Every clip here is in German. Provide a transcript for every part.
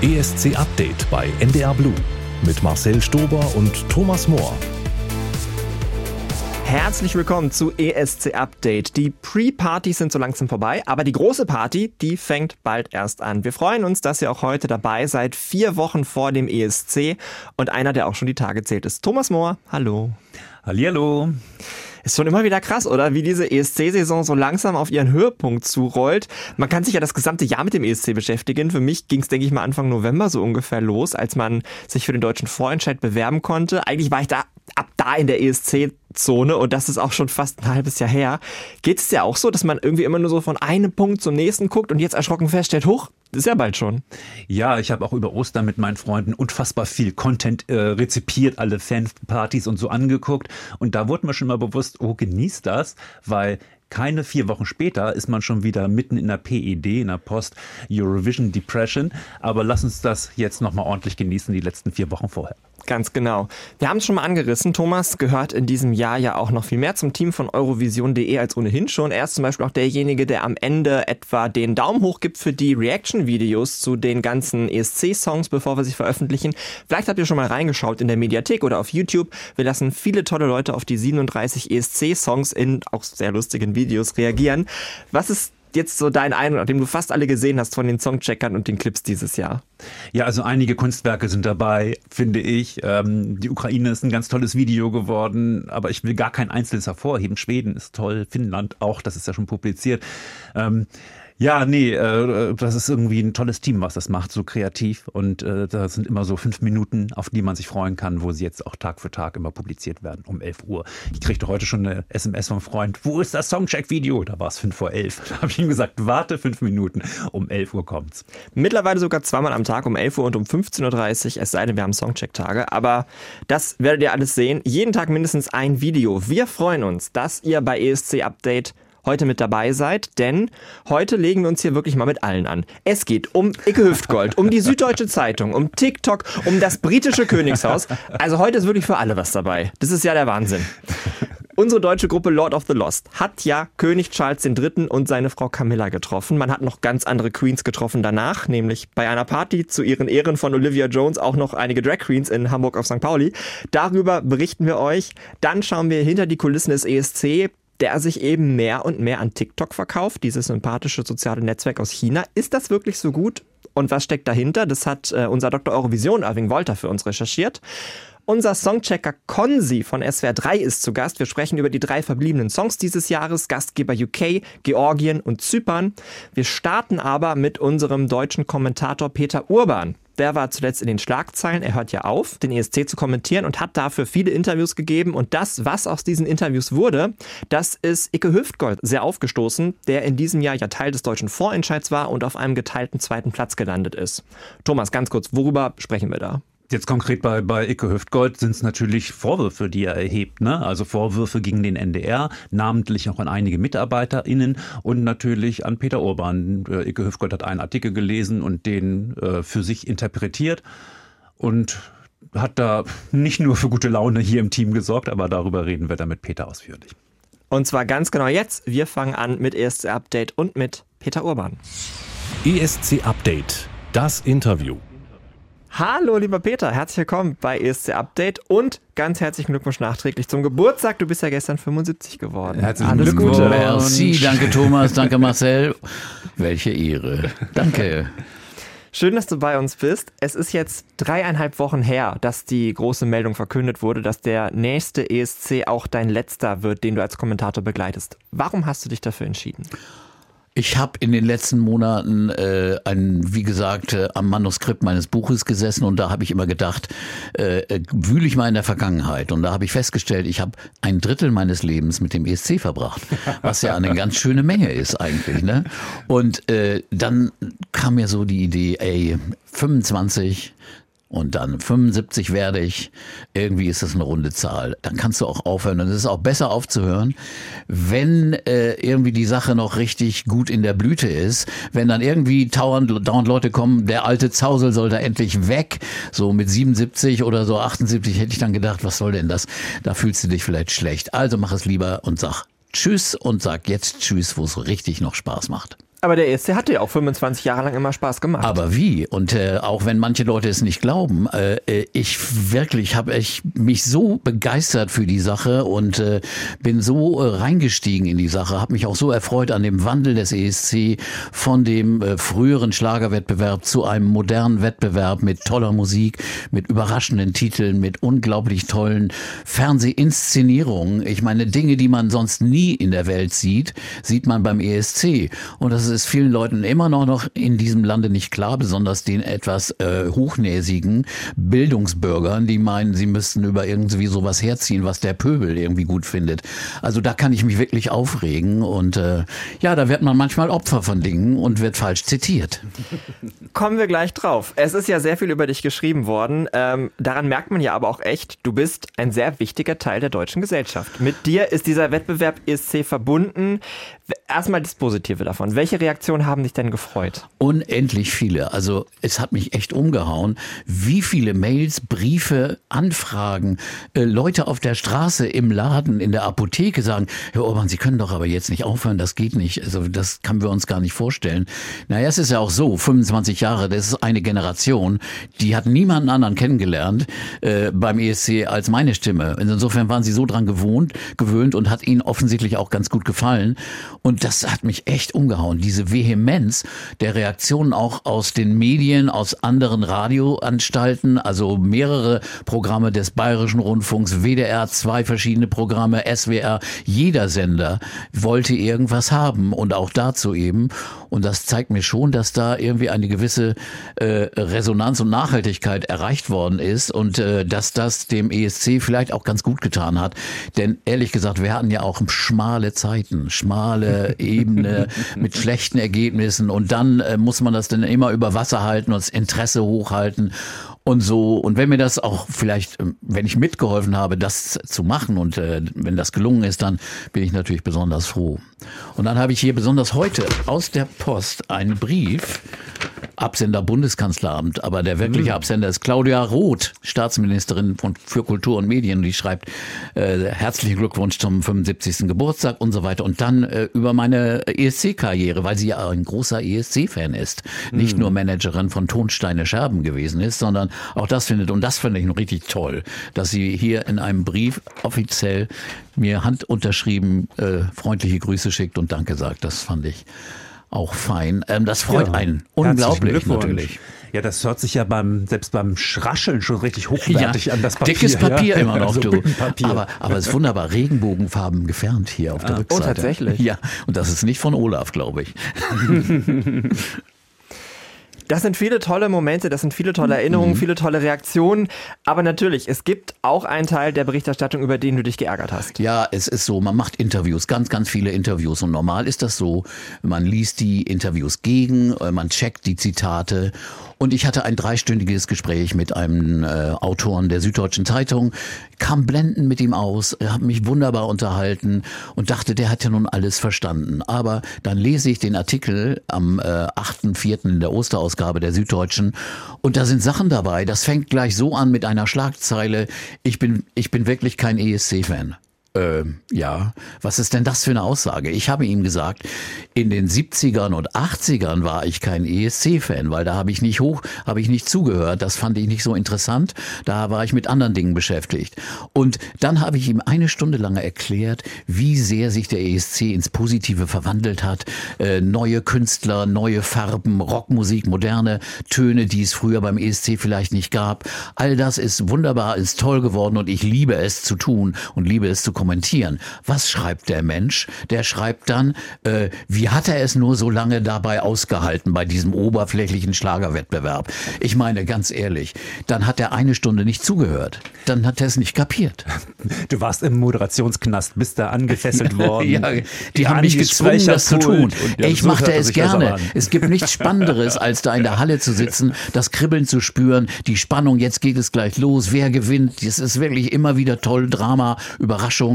ESC Update bei NDR Blue mit Marcel Stober und Thomas Mohr. Herzlich willkommen zu ESC Update. Die Pre-Partys sind so langsam vorbei, aber die große Party, die fängt bald erst an. Wir freuen uns, dass ihr auch heute dabei seid, vier Wochen vor dem ESC und einer, der auch schon die Tage zählt, ist Thomas Mohr. Hallo. Hallihallo. Ist schon immer wieder krass, oder? Wie diese ESC-Saison so langsam auf ihren Höhepunkt zurollt. Man kann sich ja das gesamte Jahr mit dem ESC beschäftigen. Für mich ging es, denke ich mal, Anfang November so ungefähr los, als man sich für den deutschen Vorentscheid bewerben konnte. Eigentlich war ich da da in der ESC-Zone und das ist auch schon fast ein halbes Jahr her. Geht es ja auch so, dass man irgendwie immer nur so von einem Punkt zum nächsten guckt und jetzt erschrocken feststellt, hoch, ist ja bald schon. Ja, ich habe auch über Ostern mit meinen Freunden unfassbar viel Content äh, rezipiert, alle Fanpartys und so angeguckt. Und da wurde mir schon mal bewusst, oh, genießt das, weil keine vier Wochen später ist man schon wieder mitten in der PED, in der Post-Eurovision Depression. Aber lass uns das jetzt nochmal ordentlich genießen, die letzten vier Wochen vorher. Ganz genau. Wir haben es schon mal angerissen. Thomas gehört in diesem Jahr ja auch noch viel mehr zum Team von Eurovision.de als ohnehin schon. Er ist zum Beispiel auch derjenige, der am Ende etwa den Daumen hoch gibt für die Reaction-Videos zu den ganzen ESC-Songs, bevor wir sie veröffentlichen. Vielleicht habt ihr schon mal reingeschaut in der Mediathek oder auf YouTube. Wir lassen viele tolle Leute auf die 37 ESC-Songs in auch sehr lustigen Videos reagieren. Was ist jetzt so dein Eindruck, nachdem du fast alle gesehen hast von den Songcheckern und den Clips dieses Jahr? Ja, also einige Kunstwerke sind dabei, finde ich. Ähm, die Ukraine ist ein ganz tolles Video geworden, aber ich will gar kein einzelnes hervorheben. Schweden ist toll, Finnland auch, das ist ja schon publiziert. Ähm, ja, nee, äh, das ist irgendwie ein tolles Team, was das macht, so kreativ. Und äh, da sind immer so fünf Minuten, auf die man sich freuen kann, wo sie jetzt auch Tag für Tag immer publiziert werden, um 11 Uhr. Ich kriegte heute schon eine SMS vom Freund, wo ist das Songcheck-Video? Da war es fünf vor elf. Da habe ich ihm gesagt, warte fünf Minuten, um 11 Uhr kommt's. Mittlerweile sogar zweimal am Tag, um 11 Uhr und um 15.30 Uhr, es sei denn, wir haben Songcheck-Tage. Aber das werdet ihr alles sehen. Jeden Tag mindestens ein Video. Wir freuen uns, dass ihr bei ESC Update heute mit dabei seid, denn heute legen wir uns hier wirklich mal mit allen an. Es geht um Icke Hüftgold, um die Süddeutsche Zeitung, um TikTok, um das britische Königshaus. Also heute ist wirklich für alle was dabei. Das ist ja der Wahnsinn. Unsere deutsche Gruppe Lord of the Lost hat ja König Charles III. und seine Frau Camilla getroffen. Man hat noch ganz andere Queens getroffen danach, nämlich bei einer Party zu ihren Ehren von Olivia Jones auch noch einige Drag Queens in Hamburg auf St. Pauli. Darüber berichten wir euch. Dann schauen wir hinter die Kulissen des ESC der sich eben mehr und mehr an TikTok verkauft, dieses sympathische soziale Netzwerk aus China. Ist das wirklich so gut? Und was steckt dahinter? Das hat äh, unser Dr. Eurovision Irving Wolter für uns recherchiert. Unser Songchecker Konzi von SWR 3 ist zu Gast. Wir sprechen über die drei verbliebenen Songs dieses Jahres, Gastgeber UK, Georgien und Zypern. Wir starten aber mit unserem deutschen Kommentator Peter Urban. Der war zuletzt in den Schlagzeilen. Er hört ja auf, den ESC zu kommentieren und hat dafür viele Interviews gegeben. Und das, was aus diesen Interviews wurde, das ist Icke Hüftgold sehr aufgestoßen, der in diesem Jahr ja Teil des deutschen Vorentscheids war und auf einem geteilten zweiten Platz gelandet ist. Thomas, ganz kurz, worüber sprechen wir da? Jetzt konkret bei, bei Icke Hüftgold sind es natürlich Vorwürfe, die er erhebt. Ne? Also Vorwürfe gegen den NDR, namentlich auch an einige MitarbeiterInnen und natürlich an Peter Urban. Äh, Icke Hüftgold hat einen Artikel gelesen und den äh, für sich interpretiert und hat da nicht nur für gute Laune hier im Team gesorgt, aber darüber reden wir dann mit Peter ausführlich. Und zwar ganz genau jetzt. Wir fangen an mit ESC Update und mit Peter Urban. ESC Update, das Interview. Hallo, lieber Peter, herzlich willkommen bei ESC Update und ganz herzlichen Glückwunsch nachträglich zum Geburtstag. Du bist ja gestern 75 geworden. Herzlichen Alles Glückwunsch. Gute. Merci, danke Thomas, danke Marcel. Welche Ehre. Danke. Schön, dass du bei uns bist. Es ist jetzt dreieinhalb Wochen her, dass die große Meldung verkündet wurde, dass der nächste ESC auch dein letzter wird, den du als Kommentator begleitest. Warum hast du dich dafür entschieden? Ich habe in den letzten Monaten äh, ein, wie gesagt, äh, am Manuskript meines Buches gesessen und da habe ich immer gedacht, äh, äh, wühle ich mal in der Vergangenheit. Und da habe ich festgestellt, ich habe ein Drittel meines Lebens mit dem ESC verbracht, was ja eine ganz schöne Menge ist eigentlich. Ne? Und äh, dann kam mir so die Idee, ey, 25, und dann 75 werde ich, irgendwie ist das eine runde Zahl. Dann kannst du auch aufhören. Und es ist auch besser aufzuhören, wenn äh, irgendwie die Sache noch richtig gut in der Blüte ist. Wenn dann irgendwie dauernd, dauernd Leute kommen, der alte Zausel soll da endlich weg. So mit 77 oder so 78 hätte ich dann gedacht, was soll denn das? Da fühlst du dich vielleicht schlecht. Also mach es lieber und sag Tschüss und sag jetzt Tschüss, wo es richtig noch Spaß macht. Aber der ESC hatte ja auch 25 Jahre lang immer Spaß gemacht. Aber wie? Und äh, auch wenn manche Leute es nicht glauben, äh, äh ich wirklich habe ich mich so begeistert für die Sache und äh, bin so äh, reingestiegen in die Sache, habe mich auch so erfreut an dem Wandel des ESC von dem äh, früheren Schlagerwettbewerb zu einem modernen Wettbewerb mit toller Musik, mit überraschenden Titeln, mit unglaublich tollen Fernsehinszenierungen. Ich meine Dinge, die man sonst nie in der Welt sieht, sieht man beim ESC und das ist vielen Leuten immer noch, noch in diesem Lande nicht klar, besonders den etwas äh, hochnäsigen Bildungsbürgern, die meinen, sie müssten über irgendwie sowas herziehen, was der Pöbel irgendwie gut findet. Also da kann ich mich wirklich aufregen und äh, ja, da wird man manchmal Opfer von Dingen und wird falsch zitiert. Kommen wir gleich drauf. Es ist ja sehr viel über dich geschrieben worden. Ähm, daran merkt man ja aber auch echt, du bist ein sehr wichtiger Teil der deutschen Gesellschaft. Mit dir ist dieser Wettbewerb ESC verbunden. Erstmal das Positive davon. Welche Reaktionen haben dich denn gefreut? Unendlich viele. Also es hat mich echt umgehauen, wie viele Mails, Briefe, Anfragen, äh, Leute auf der Straße, im Laden, in der Apotheke sagen, Herr Orban, Sie können doch aber jetzt nicht aufhören, das geht nicht. Also das können wir uns gar nicht vorstellen. Naja, es ist ja auch so, 25 Jahre, das ist eine Generation, die hat niemanden anderen kennengelernt äh, beim ESC als meine Stimme. Insofern waren sie so dran gewohnt, gewöhnt und hat ihnen offensichtlich auch ganz gut gefallen. Und das hat mich echt umgehauen. Diese Vehemenz der Reaktionen auch aus den Medien, aus anderen Radioanstalten, also mehrere Programme des Bayerischen Rundfunks, WDR, zwei verschiedene Programme, SWR, jeder Sender wollte irgendwas haben und auch dazu eben. Und das zeigt mir schon, dass da irgendwie eine gewisse äh, Resonanz und Nachhaltigkeit erreicht worden ist und äh, dass das dem ESC vielleicht auch ganz gut getan hat. Denn ehrlich gesagt, wir hatten ja auch schmale Zeiten, schmale Ebene mit schlechten Ergebnissen und dann äh, muss man das dann immer über Wasser halten und das Interesse hochhalten und so. Und wenn mir das auch vielleicht, ähm, wenn ich mitgeholfen habe, das zu machen und äh, wenn das gelungen ist, dann bin ich natürlich besonders froh. Und dann habe ich hier besonders heute aus der Post einen Brief Absender Bundeskanzleramt, aber der wirkliche hm. Absender ist Claudia Roth, Staatsministerin von, für Kultur und Medien. Die schreibt äh, herzlichen Glückwunsch zum 75. Geburtstag und so weiter. Und dann äh, über meine ESC-Karriere, weil sie ja ein großer ESC-Fan ist. Nicht mhm. nur Managerin von Tonsteine Scherben gewesen ist, sondern auch das findet. Und das finde ich noch richtig toll, dass sie hier in einem Brief offiziell mir handunterschrieben äh, freundliche Grüße schickt und Danke sagt. Das fand ich auch fein. Ähm, das freut ja, einen unglaublich natürlich. Ja, das hört sich ja beim, selbst beim Schrascheln schon richtig hochwertig ja, an, das Papier. Dickes Papier ja? immer noch, also du. Aber, aber es ist wunderbar Regenbogenfarben gefärbt hier auf der ah, Rückseite. Oh, tatsächlich? Ja, und das ist nicht von Olaf, glaube ich. Das sind viele tolle Momente, das sind viele tolle Erinnerungen, mhm. viele tolle Reaktionen. Aber natürlich, es gibt auch einen Teil der Berichterstattung, über den du dich geärgert hast. Ja, es ist so, man macht Interviews, ganz, ganz viele Interviews. Und normal ist das so, man liest die Interviews gegen, äh, man checkt die Zitate und ich hatte ein dreistündiges Gespräch mit einem äh, Autoren der Süddeutschen Zeitung, kam blendend mit ihm aus, habe mich wunderbar unterhalten und dachte, der hat ja nun alles verstanden. Aber dann lese ich den Artikel am äh, 8.4. in der Osterausgabe der Süddeutschen und da sind Sachen dabei. Das fängt gleich so an mit einer Schlagzeile. Ich bin, ich bin wirklich kein ESC-Fan. Äh, ja, was ist denn das für eine Aussage? Ich habe ihm gesagt, in den 70ern und 80ern war ich kein ESC-Fan, weil da habe ich nicht hoch, habe ich nicht zugehört. Das fand ich nicht so interessant. Da war ich mit anderen Dingen beschäftigt. Und dann habe ich ihm eine Stunde lang erklärt, wie sehr sich der ESC ins Positive verwandelt hat. Äh, neue Künstler, neue Farben, Rockmusik, moderne Töne, die es früher beim ESC vielleicht nicht gab. All das ist wunderbar, ist toll geworden und ich liebe es zu tun und liebe es zu kommentieren. Was schreibt der Mensch? Der schreibt dann, äh, wie hat er es nur so lange dabei ausgehalten bei diesem oberflächlichen Schlagerwettbewerb? Ich meine, ganz ehrlich, dann hat er eine Stunde nicht zugehört. Dann hat er es nicht kapiert. Du warst im Moderationsknast, bist da angefesselt worden. ja, die haben mich gezwungen, das zu tun. Ich so machte es gerne. Es gibt nichts Spannenderes, als da in der Halle zu sitzen, das Kribbeln zu spüren, die Spannung, jetzt geht es gleich los, wer gewinnt. Das ist wirklich immer wieder toll, Drama, Überraschung.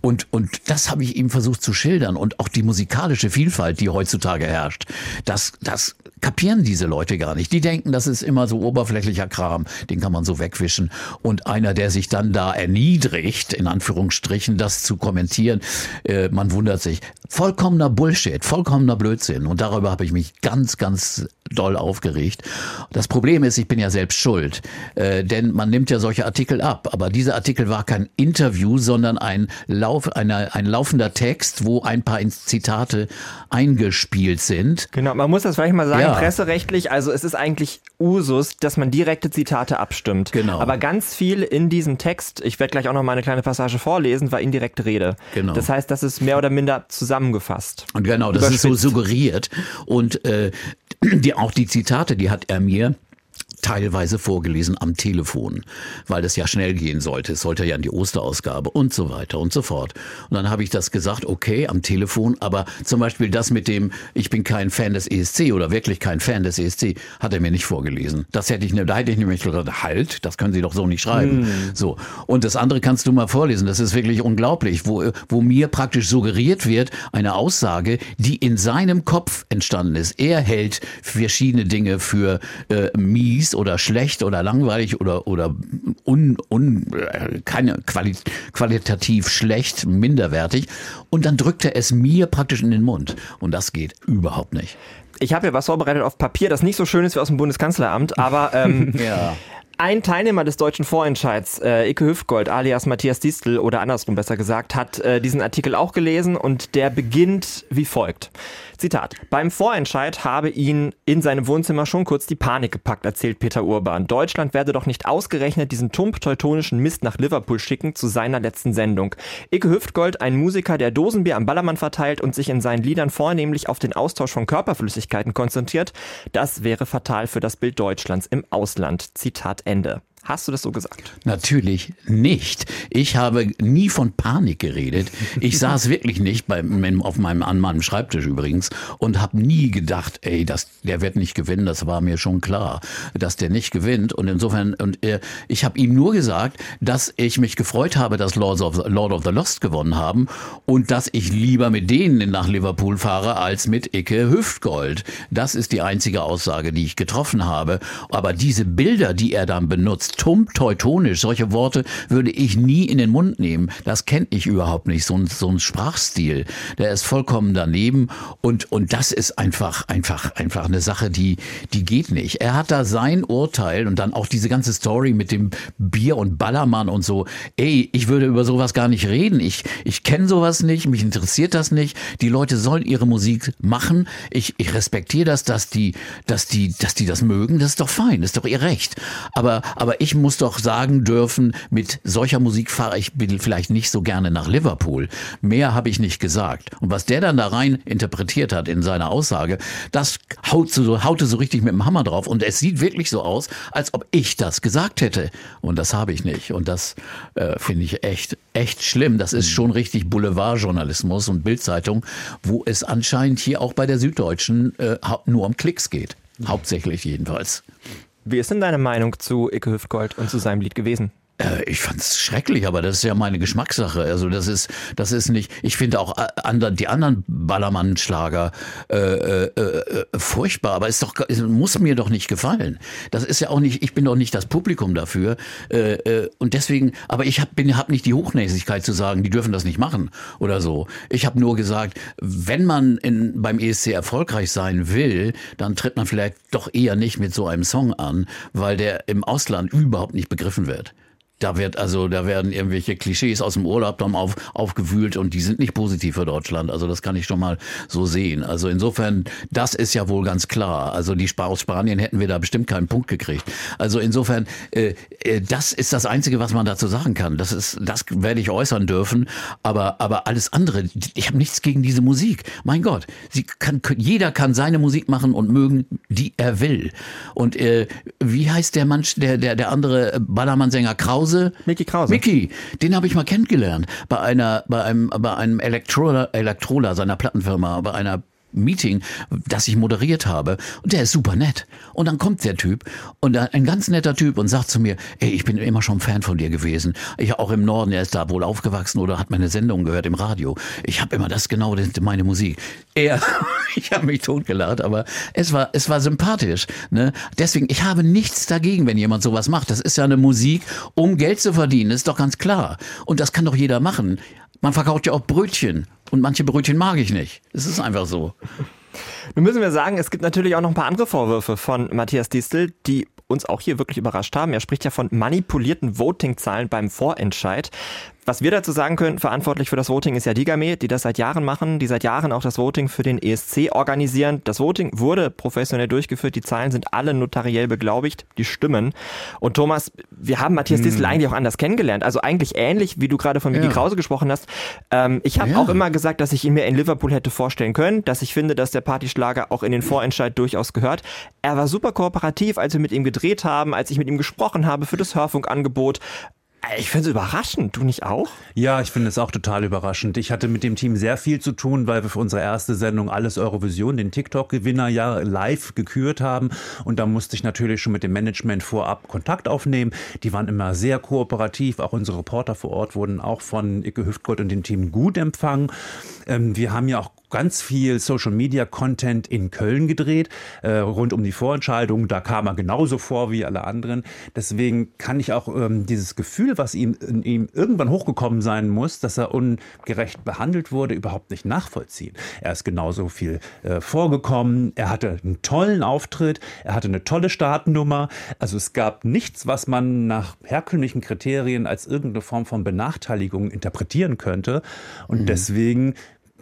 Und, und das habe ich ihm versucht zu schildern. Und auch die musikalische Vielfalt, die heutzutage herrscht, das, das kapieren diese Leute gar nicht. Die denken, das ist immer so oberflächlicher Kram, den kann man so wegwischen. Und einer, der sich dann da erniedrigt, in Anführungsstrichen, das zu kommentieren, äh, man wundert sich. Vollkommener Bullshit, vollkommener Blödsinn. Und darüber habe ich mich ganz, ganz doll aufgeregt. Das Problem ist, ich bin ja selbst schuld, äh, denn man nimmt ja solche Artikel ab. Aber dieser Artikel war kein Interview, sondern ein, Lauf, eine, ein laufender Text, wo ein paar Zitate eingespielt sind. Genau, man muss das vielleicht mal sagen, ja. Presserechtlich, also es ist eigentlich Usus, dass man direkte Zitate abstimmt. Genau. Aber ganz viel in diesem Text, ich werde gleich auch noch mal eine kleine Passage vorlesen, war indirekte Rede. Genau. Das heißt, das ist mehr oder minder zusammengefasst. Und genau, das ist so suggeriert. Und äh, die, auch die Zitate, die hat er mir teilweise vorgelesen am Telefon, weil das ja schnell gehen sollte. Es sollte ja in die Osterausgabe und so weiter und so fort. Und dann habe ich das gesagt, okay, am Telefon, aber zum Beispiel das mit dem, ich bin kein Fan des ESC oder wirklich kein Fan des ESC, hat er mir nicht vorgelesen. Das hätte ich, da hätte ich nämlich gesagt, halt, das können Sie doch so nicht schreiben. Hm. So. Und das andere kannst du mal vorlesen. Das ist wirklich unglaublich, wo, wo mir praktisch suggeriert wird, eine Aussage, die in seinem Kopf entstanden ist. Er hält verschiedene Dinge für äh, mies oder schlecht oder langweilig oder, oder un, un, keine quali qualitativ schlecht, minderwertig. Und dann drückt er es mir praktisch in den Mund. Und das geht überhaupt nicht. Ich habe ja was vorbereitet auf Papier, das nicht so schön ist wie aus dem Bundeskanzleramt, aber ähm, ja. Ein Teilnehmer des deutschen Vorentscheids, äh, Icke Hüftgold alias Matthias Distel oder andersrum besser gesagt, hat äh, diesen Artikel auch gelesen und der beginnt wie folgt. Zitat. Beim Vorentscheid habe ihn in seinem Wohnzimmer schon kurz die Panik gepackt, erzählt Peter Urban. Deutschland werde doch nicht ausgerechnet diesen tump-teutonischen Mist nach Liverpool schicken zu seiner letzten Sendung. Icke Hüftgold, ein Musiker, der Dosenbier am Ballermann verteilt und sich in seinen Liedern vornehmlich auf den Austausch von Körperflüssigkeiten konzentriert, das wäre fatal für das Bild Deutschlands im Ausland. Zitat Ende. Hast du das so gesagt? Natürlich nicht. Ich habe nie von Panik geredet. Ich saß wirklich nicht bei, auf meinem, an meinem Schreibtisch übrigens und habe nie gedacht, ey, das, der wird nicht gewinnen. Das war mir schon klar, dass der nicht gewinnt. Und insofern, und äh, ich habe ihm nur gesagt, dass ich mich gefreut habe, dass Lords of, Lord of the Lost gewonnen haben und dass ich lieber mit denen nach Liverpool fahre als mit Icke Hüftgold. Das ist die einzige Aussage, die ich getroffen habe. Aber diese Bilder, die er dann benutzt, tump teutonisch. Solche Worte würde ich nie in den Mund nehmen. Das kenne ich überhaupt nicht. So ein, so ein Sprachstil, der ist vollkommen daneben. Und, und das ist einfach, einfach, einfach eine Sache, die, die geht nicht. Er hat da sein Urteil und dann auch diese ganze Story mit dem Bier und Ballermann und so. Ey, ich würde über sowas gar nicht reden. Ich, ich kenne sowas nicht. Mich interessiert das nicht. Die Leute sollen ihre Musik machen. Ich, ich respektiere das, dass die, dass die, dass die das mögen. Das ist doch fein. Das ist doch ihr Recht. Aber, aber ich muss doch sagen dürfen, mit solcher Musik fahre ich vielleicht nicht so gerne nach Liverpool. Mehr habe ich nicht gesagt. Und was der dann da rein interpretiert hat in seiner Aussage, das haut so, haute so richtig mit dem Hammer drauf. Und es sieht wirklich so aus, als ob ich das gesagt hätte. Und das habe ich nicht. Und das äh, finde ich echt, echt schlimm. Das ist schon richtig Boulevardjournalismus und Bildzeitung, wo es anscheinend hier auch bei der Süddeutschen äh, nur um Klicks geht. Hauptsächlich jedenfalls. Wie ist denn deine Meinung zu Icke Hüftgold und zu seinem Lied gewesen? Äh, ich fand's schrecklich, aber das ist ja meine Geschmackssache. Also das ist, das ist nicht. Ich finde auch äh, die anderen Ballermann-Schlager äh, äh, äh, furchtbar, aber ist doch, es muss mir doch nicht gefallen. Das ist ja auch nicht. Ich bin doch nicht das Publikum dafür äh, äh, und deswegen. Aber ich habe hab nicht die Hochnäsigkeit zu sagen, die dürfen das nicht machen oder so. Ich habe nur gesagt, wenn man in, beim ESC erfolgreich sein will, dann tritt man vielleicht doch eher nicht mit so einem Song an, weil der im Ausland überhaupt nicht begriffen wird. Da wird also, da werden irgendwelche Klischees aus dem Urlaub dann auf, aufgewühlt und die sind nicht positiv für Deutschland. Also das kann ich schon mal so sehen. Also insofern, das ist ja wohl ganz klar. Also die aus Spanien hätten wir da bestimmt keinen Punkt gekriegt. Also insofern, äh, äh, das ist das Einzige, was man dazu sagen kann. Das ist, das werde ich äußern dürfen. Aber, aber alles andere, ich habe nichts gegen diese Musik. Mein Gott, sie kann, jeder kann seine Musik machen und mögen, die er will. Und äh, wie heißt der Mann, der, der, der andere Ballermann-Sänger Krause? Krause. Mickey Krause. Mickey, den habe ich mal kennengelernt bei einer, bei einem, bei einem Elektrola, Elektrola seiner Plattenfirma, bei einer Meeting, das ich moderiert habe. Und der ist super nett. Und dann kommt der Typ und ein ganz netter Typ und sagt zu mir, ey, ich bin immer schon Fan von dir gewesen. Ich auch im Norden, er ist da wohl aufgewachsen oder hat meine Sendung gehört im Radio. Ich habe immer das genau, meine Musik. Er, ich habe mich totgelacht, aber es war, es war sympathisch. Ne? Deswegen, ich habe nichts dagegen, wenn jemand sowas macht. Das ist ja eine Musik, um Geld zu verdienen, ist doch ganz klar. Und das kann doch jeder machen. Man verkauft ja auch Brötchen und manche Brötchen mag ich nicht. Es ist einfach so. Nun müssen wir sagen, es gibt natürlich auch noch ein paar andere Vorwürfe von Matthias Distel, die uns auch hier wirklich überrascht haben. Er spricht ja von manipulierten Votingzahlen beim Vorentscheid. Was wir dazu sagen können, verantwortlich für das Voting ist ja Digame, die das seit Jahren machen, die seit Jahren auch das Voting für den ESC organisieren. Das Voting wurde professionell durchgeführt, die Zahlen sind alle notariell beglaubigt, die stimmen. Und Thomas, wir haben Matthias hm. Distel eigentlich auch anders kennengelernt. Also eigentlich ähnlich, wie du gerade von Midi ja. Krause gesprochen hast. Ähm, ich habe ja. auch immer gesagt, dass ich ihn mir in Liverpool hätte vorstellen können, dass ich finde, dass der Partyschlager auch in den Vorentscheid durchaus gehört. Er war super kooperativ, als wir mit ihm gedreht haben, als ich mit ihm gesprochen habe für das Hörfunkangebot. Ich finde es überraschend, du nicht auch? Ja, ich finde es auch total überraschend. Ich hatte mit dem Team sehr viel zu tun, weil wir für unsere erste Sendung Alles Eurovision, den TikTok-Gewinner, ja live gekürt haben. Und da musste ich natürlich schon mit dem Management vorab Kontakt aufnehmen. Die waren immer sehr kooperativ. Auch unsere Reporter vor Ort wurden auch von Icke Hüftgold und dem Team gut empfangen. Ähm, wir haben ja auch ganz viel Social Media Content in Köln gedreht, äh, rund um die Vorentscheidung. Da kam er genauso vor wie alle anderen. Deswegen kann ich auch ähm, dieses Gefühl, was ihm, in ihm irgendwann hochgekommen sein muss, dass er ungerecht behandelt wurde, überhaupt nicht nachvollziehen. Er ist genauso viel äh, vorgekommen. Er hatte einen tollen Auftritt. Er hatte eine tolle Startnummer. Also es gab nichts, was man nach herkömmlichen Kriterien als irgendeine Form von Benachteiligung interpretieren könnte. Und mhm. deswegen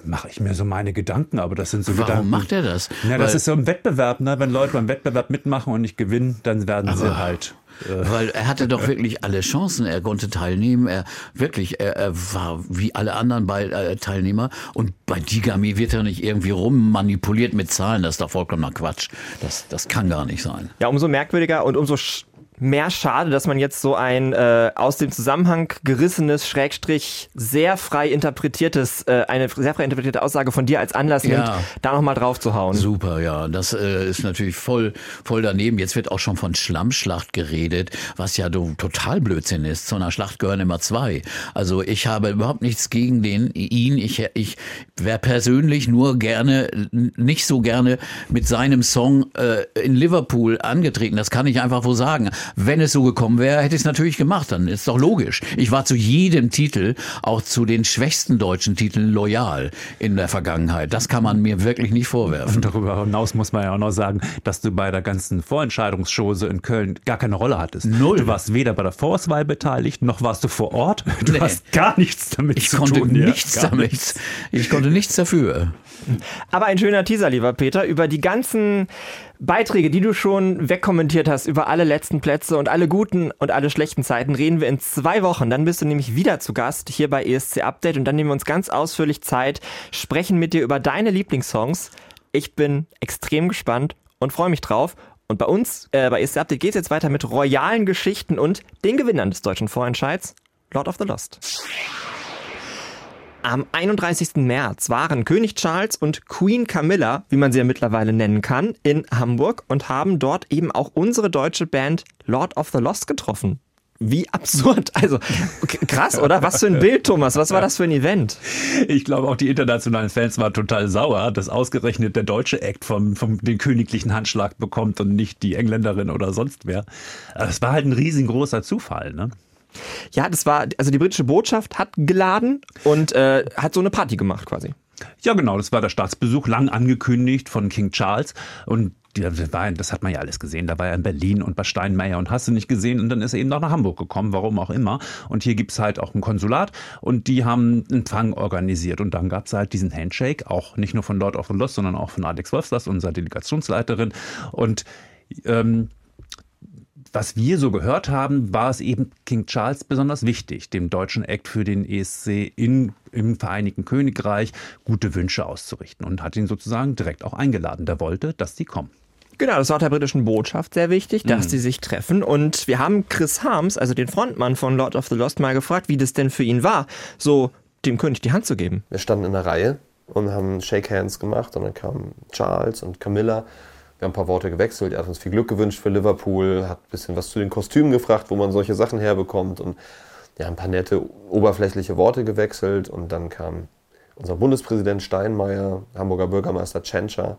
mache ich mir so meine Gedanken, aber das sind so Warum Gedanken. macht er das? Na, das ist so ein Wettbewerb, ne? Wenn Leute beim Wettbewerb mitmachen und nicht gewinnen, dann werden aber sie halt. Äh, weil er hatte doch wirklich alle Chancen. Er konnte teilnehmen. Er wirklich, er, er war wie alle anderen bei, äh, Teilnehmer. Und bei Digami wird er nicht irgendwie rummanipuliert mit Zahlen. Das ist doch vollkommener Quatsch. Das, das kann gar nicht sein. Ja, umso merkwürdiger und umso mehr schade, dass man jetzt so ein äh, aus dem Zusammenhang gerissenes, Schrägstrich sehr frei interpretiertes, äh, eine sehr frei interpretierte Aussage von dir als Anlass ja. nimmt, da nochmal drauf zu hauen. Super, ja. Das äh, ist natürlich voll, voll daneben. Jetzt wird auch schon von Schlammschlacht geredet, was ja du, total Blödsinn ist. Zu einer Schlacht gehören immer zwei. Also ich habe überhaupt nichts gegen den, ihn. Ich, ich wäre persönlich nur gerne, nicht so gerne mit seinem Song äh, in Liverpool angetreten. Das kann ich einfach so sagen. Wenn es so gekommen wäre, hätte ich es natürlich gemacht. Dann ist doch logisch. Ich war zu jedem Titel, auch zu den schwächsten deutschen Titeln, loyal in der Vergangenheit. Das kann man mir wirklich nicht vorwerfen. Und darüber hinaus muss man ja auch noch sagen, dass du bei der ganzen Vorentscheidungsschose in Köln gar keine Rolle hattest. Null. Du warst weder bei der Vorauswahl beteiligt, noch warst du vor Ort. Du nee. hast gar nichts damit ich zu konnte tun. Nichts ja, damit. Nichts. Ich konnte nichts dafür. Aber ein schöner Teaser, lieber Peter, über die ganzen Beiträge, die du schon wegkommentiert hast, über alle letzten Plätze und alle guten und alle schlechten Zeiten, reden wir in zwei Wochen. Dann bist du nämlich wieder zu Gast hier bei ESC Update und dann nehmen wir uns ganz ausführlich Zeit, sprechen mit dir über deine Lieblingssongs. Ich bin extrem gespannt und freue mich drauf. Und bei uns, äh, bei ESC Update geht es jetzt weiter mit royalen Geschichten und den Gewinnern des deutschen Vorentscheids, Lord of the Lost. Am 31. März waren König Charles und Queen Camilla, wie man sie ja mittlerweile nennen kann, in Hamburg und haben dort eben auch unsere deutsche Band Lord of the Lost getroffen. Wie absurd. Also krass, oder? Was für ein Bild, Thomas. Was war das für ein Event? Ich glaube, auch die internationalen Fans waren total sauer, dass ausgerechnet der deutsche Act vom, vom den königlichen Handschlag bekommt und nicht die Engländerin oder sonst wer. Es war halt ein riesengroßer Zufall, ne? Ja, das war, also die britische Botschaft hat geladen und äh, hat so eine Party gemacht quasi. Ja, genau, das war der Staatsbesuch, lang angekündigt von King Charles. Und das hat man ja alles gesehen. Da war er in Berlin und bei Steinmeier und hast du nicht gesehen. Und dann ist er eben noch nach Hamburg gekommen, warum auch immer. Und hier gibt es halt auch ein Konsulat und die haben einen Empfang organisiert. Und dann gab es halt diesen Handshake, auch nicht nur von Lord of the Lost, sondern auch von Alex Wolfslast, unserer Delegationsleiterin. Und ähm, was wir so gehört haben, war es eben King Charles besonders wichtig, dem deutschen Act für den ESC in, im Vereinigten Königreich gute Wünsche auszurichten und hat ihn sozusagen direkt auch eingeladen. Der wollte, dass die kommen. Genau, das war der britischen Botschaft sehr wichtig, dass mhm. sie sich treffen. Und wir haben Chris Harms, also den Frontmann von Lord of the Lost, mal gefragt, wie das denn für ihn war, so dem König die Hand zu geben. Wir standen in der Reihe und haben Shake Hands gemacht. Und dann kamen Charles und Camilla. Wir haben ein paar Worte gewechselt. Er hat uns viel Glück gewünscht für Liverpool, hat ein bisschen was zu den Kostümen gefragt, wo man solche Sachen herbekommt. Und ja, ein paar nette, oberflächliche Worte gewechselt. Und dann kam unser Bundespräsident Steinmeier, Hamburger Bürgermeister Tschentscher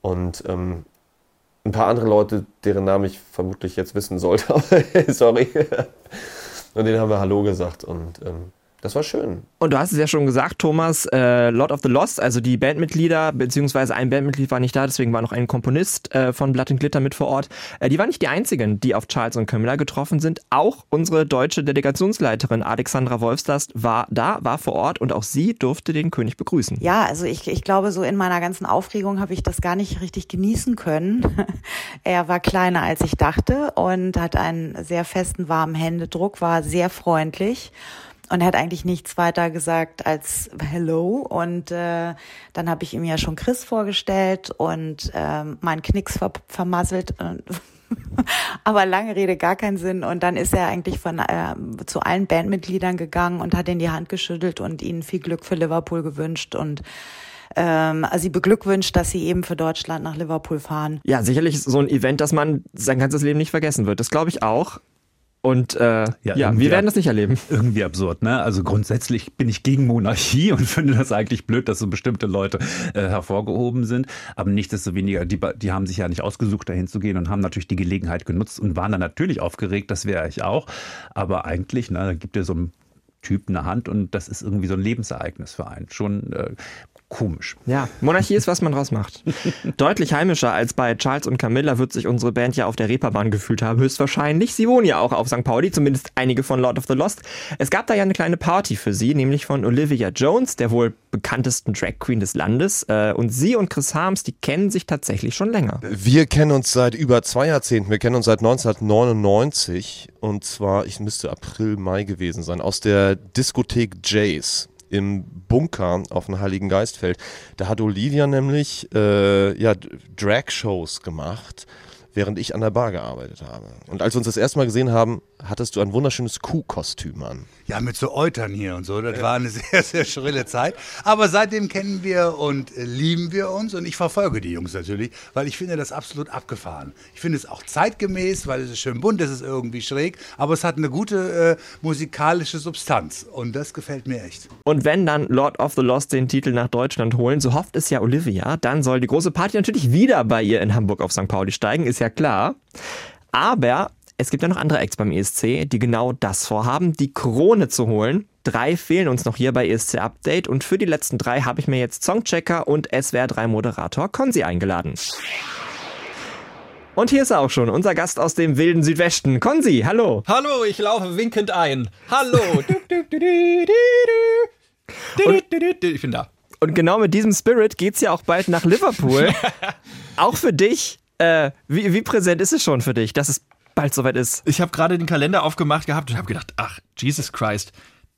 und ähm, ein paar andere Leute, deren Namen ich vermutlich jetzt wissen sollte, sorry. Und denen haben wir Hallo gesagt und ähm, das war schön. Und du hast es ja schon gesagt, Thomas, äh, Lord of the Lost, also die Bandmitglieder, beziehungsweise ein Bandmitglied war nicht da, deswegen war noch ein Komponist äh, von Blood and Glitter mit vor Ort. Äh, die waren nicht die einzigen, die auf Charles und Camilla getroffen sind. Auch unsere deutsche Delegationsleiterin Alexandra Wolfsdast war da, war vor Ort und auch sie durfte den König begrüßen. Ja, also ich, ich glaube, so in meiner ganzen Aufregung habe ich das gar nicht richtig genießen können. er war kleiner, als ich dachte und hat einen sehr festen, warmen Händedruck, war sehr freundlich und er hat eigentlich nichts weiter gesagt als Hello. Und äh, dann habe ich ihm ja schon Chris vorgestellt und äh, meinen Knicks ver vermasselt. Aber lange Rede, gar keinen Sinn. Und dann ist er eigentlich von äh, zu allen Bandmitgliedern gegangen und hat ihnen die Hand geschüttelt und ihnen viel Glück für Liverpool gewünscht und ähm, sie beglückwünscht, dass sie eben für Deutschland nach Liverpool fahren. Ja, sicherlich so ein Event, das man sein ganzes Leben nicht vergessen wird. Das glaube ich auch. Und äh, ja, ja wir werden das nicht erleben. Irgendwie absurd, ne? Also grundsätzlich bin ich gegen Monarchie und finde das eigentlich blöd, dass so bestimmte Leute äh, hervorgehoben sind. Aber nichtsdestoweniger, die, die haben sich ja nicht ausgesucht, dahin zu gehen und haben natürlich die Gelegenheit genutzt und waren dann natürlich aufgeregt, das wäre ich auch. Aber eigentlich, ne, da gibt es so ein Typ eine Hand und das ist irgendwie so ein Lebensereignis für einen. Schon äh, komisch. Ja, Monarchie ist, was man draus macht. Deutlich heimischer als bei Charles und Camilla wird sich unsere Band ja auf der Reeperbahn gefühlt haben, höchstwahrscheinlich. Sie wohnen ja auch auf St. Pauli, zumindest einige von Lord of the Lost. Es gab da ja eine kleine Party für sie, nämlich von Olivia Jones, der wohl bekanntesten Drag Queen des Landes. Äh, und sie und Chris Harms, die kennen sich tatsächlich schon länger. Wir kennen uns seit über zwei Jahrzehnten. Wir kennen uns seit 1999 und zwar, ich müsste April, Mai gewesen sein, aus der Diskothek Jays im Bunker auf dem Heiligen Geistfeld. Da hat Olivia nämlich äh, ja, Drag-Shows gemacht, während ich an der Bar gearbeitet habe. Und als wir uns das erste Mal gesehen haben, hattest du ein wunderschönes Kuhkostüm an. Ja, mit so Eutern hier und so. Das ja. war eine sehr, sehr schrille Zeit. Aber seitdem kennen wir und äh, lieben wir uns. Und ich verfolge die Jungs natürlich, weil ich finde das absolut abgefahren. Ich finde es auch zeitgemäß, weil es ist schön bunt, es ist irgendwie schräg. Aber es hat eine gute äh, musikalische Substanz. Und das gefällt mir echt. Und wenn dann Lord of the Lost den Titel nach Deutschland holen, so hofft es ja Olivia, dann soll die große Party natürlich wieder bei ihr in Hamburg auf St. Pauli steigen, ist ja klar. Aber es gibt ja noch andere Acts beim ESC, die genau das vorhaben, die Krone zu holen. Drei fehlen uns noch hier bei ESC Update und für die letzten drei habe ich mir jetzt Songchecker und SWR 3 Moderator Konzi eingeladen. Und hier ist er auch schon, unser Gast aus dem wilden Südwesten. Konzi, hallo. Hallo, ich laufe winkend ein. Hallo. und, ich bin da. Und genau mit diesem Spirit geht's ja auch bald nach Liverpool. auch für dich. Äh, wie, wie präsent ist es schon für dich, dass es bald soweit ist. Ich habe gerade den Kalender aufgemacht gehabt und habe gedacht, ach, Jesus Christ,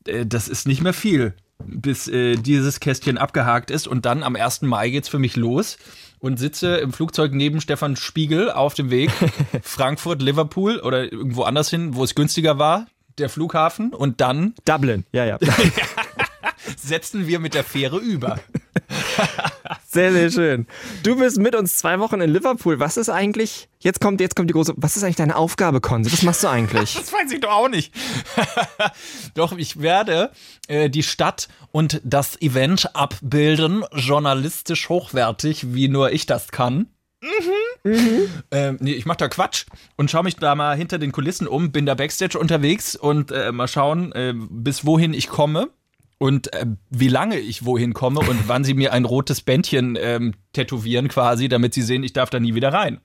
äh, das ist nicht mehr viel, bis äh, dieses Kästchen abgehakt ist. Und dann am 1. Mai geht's für mich los und sitze im Flugzeug neben Stefan Spiegel auf dem Weg Frankfurt, Liverpool oder irgendwo anders hin, wo es günstiger war, der Flughafen. Und dann Dublin, ja, ja. setzen wir mit der Fähre über. Sehr, sehr schön. Du bist mit uns zwei Wochen in Liverpool. Was ist eigentlich, jetzt kommt, jetzt kommt die große, was ist eigentlich deine Aufgabe, Konzi? Was machst du eigentlich? Das weiß ich doch auch nicht. doch, ich werde äh, die Stadt und das Event abbilden, journalistisch hochwertig, wie nur ich das kann. Mhm. Mhm. Ähm, nee, ich mach da Quatsch und schaue mich da mal hinter den Kulissen um, bin da Backstage unterwegs und äh, mal schauen, äh, bis wohin ich komme und äh, wie lange ich wohin komme und wann sie mir ein rotes Bändchen ähm, tätowieren quasi, damit sie sehen, ich darf da nie wieder rein.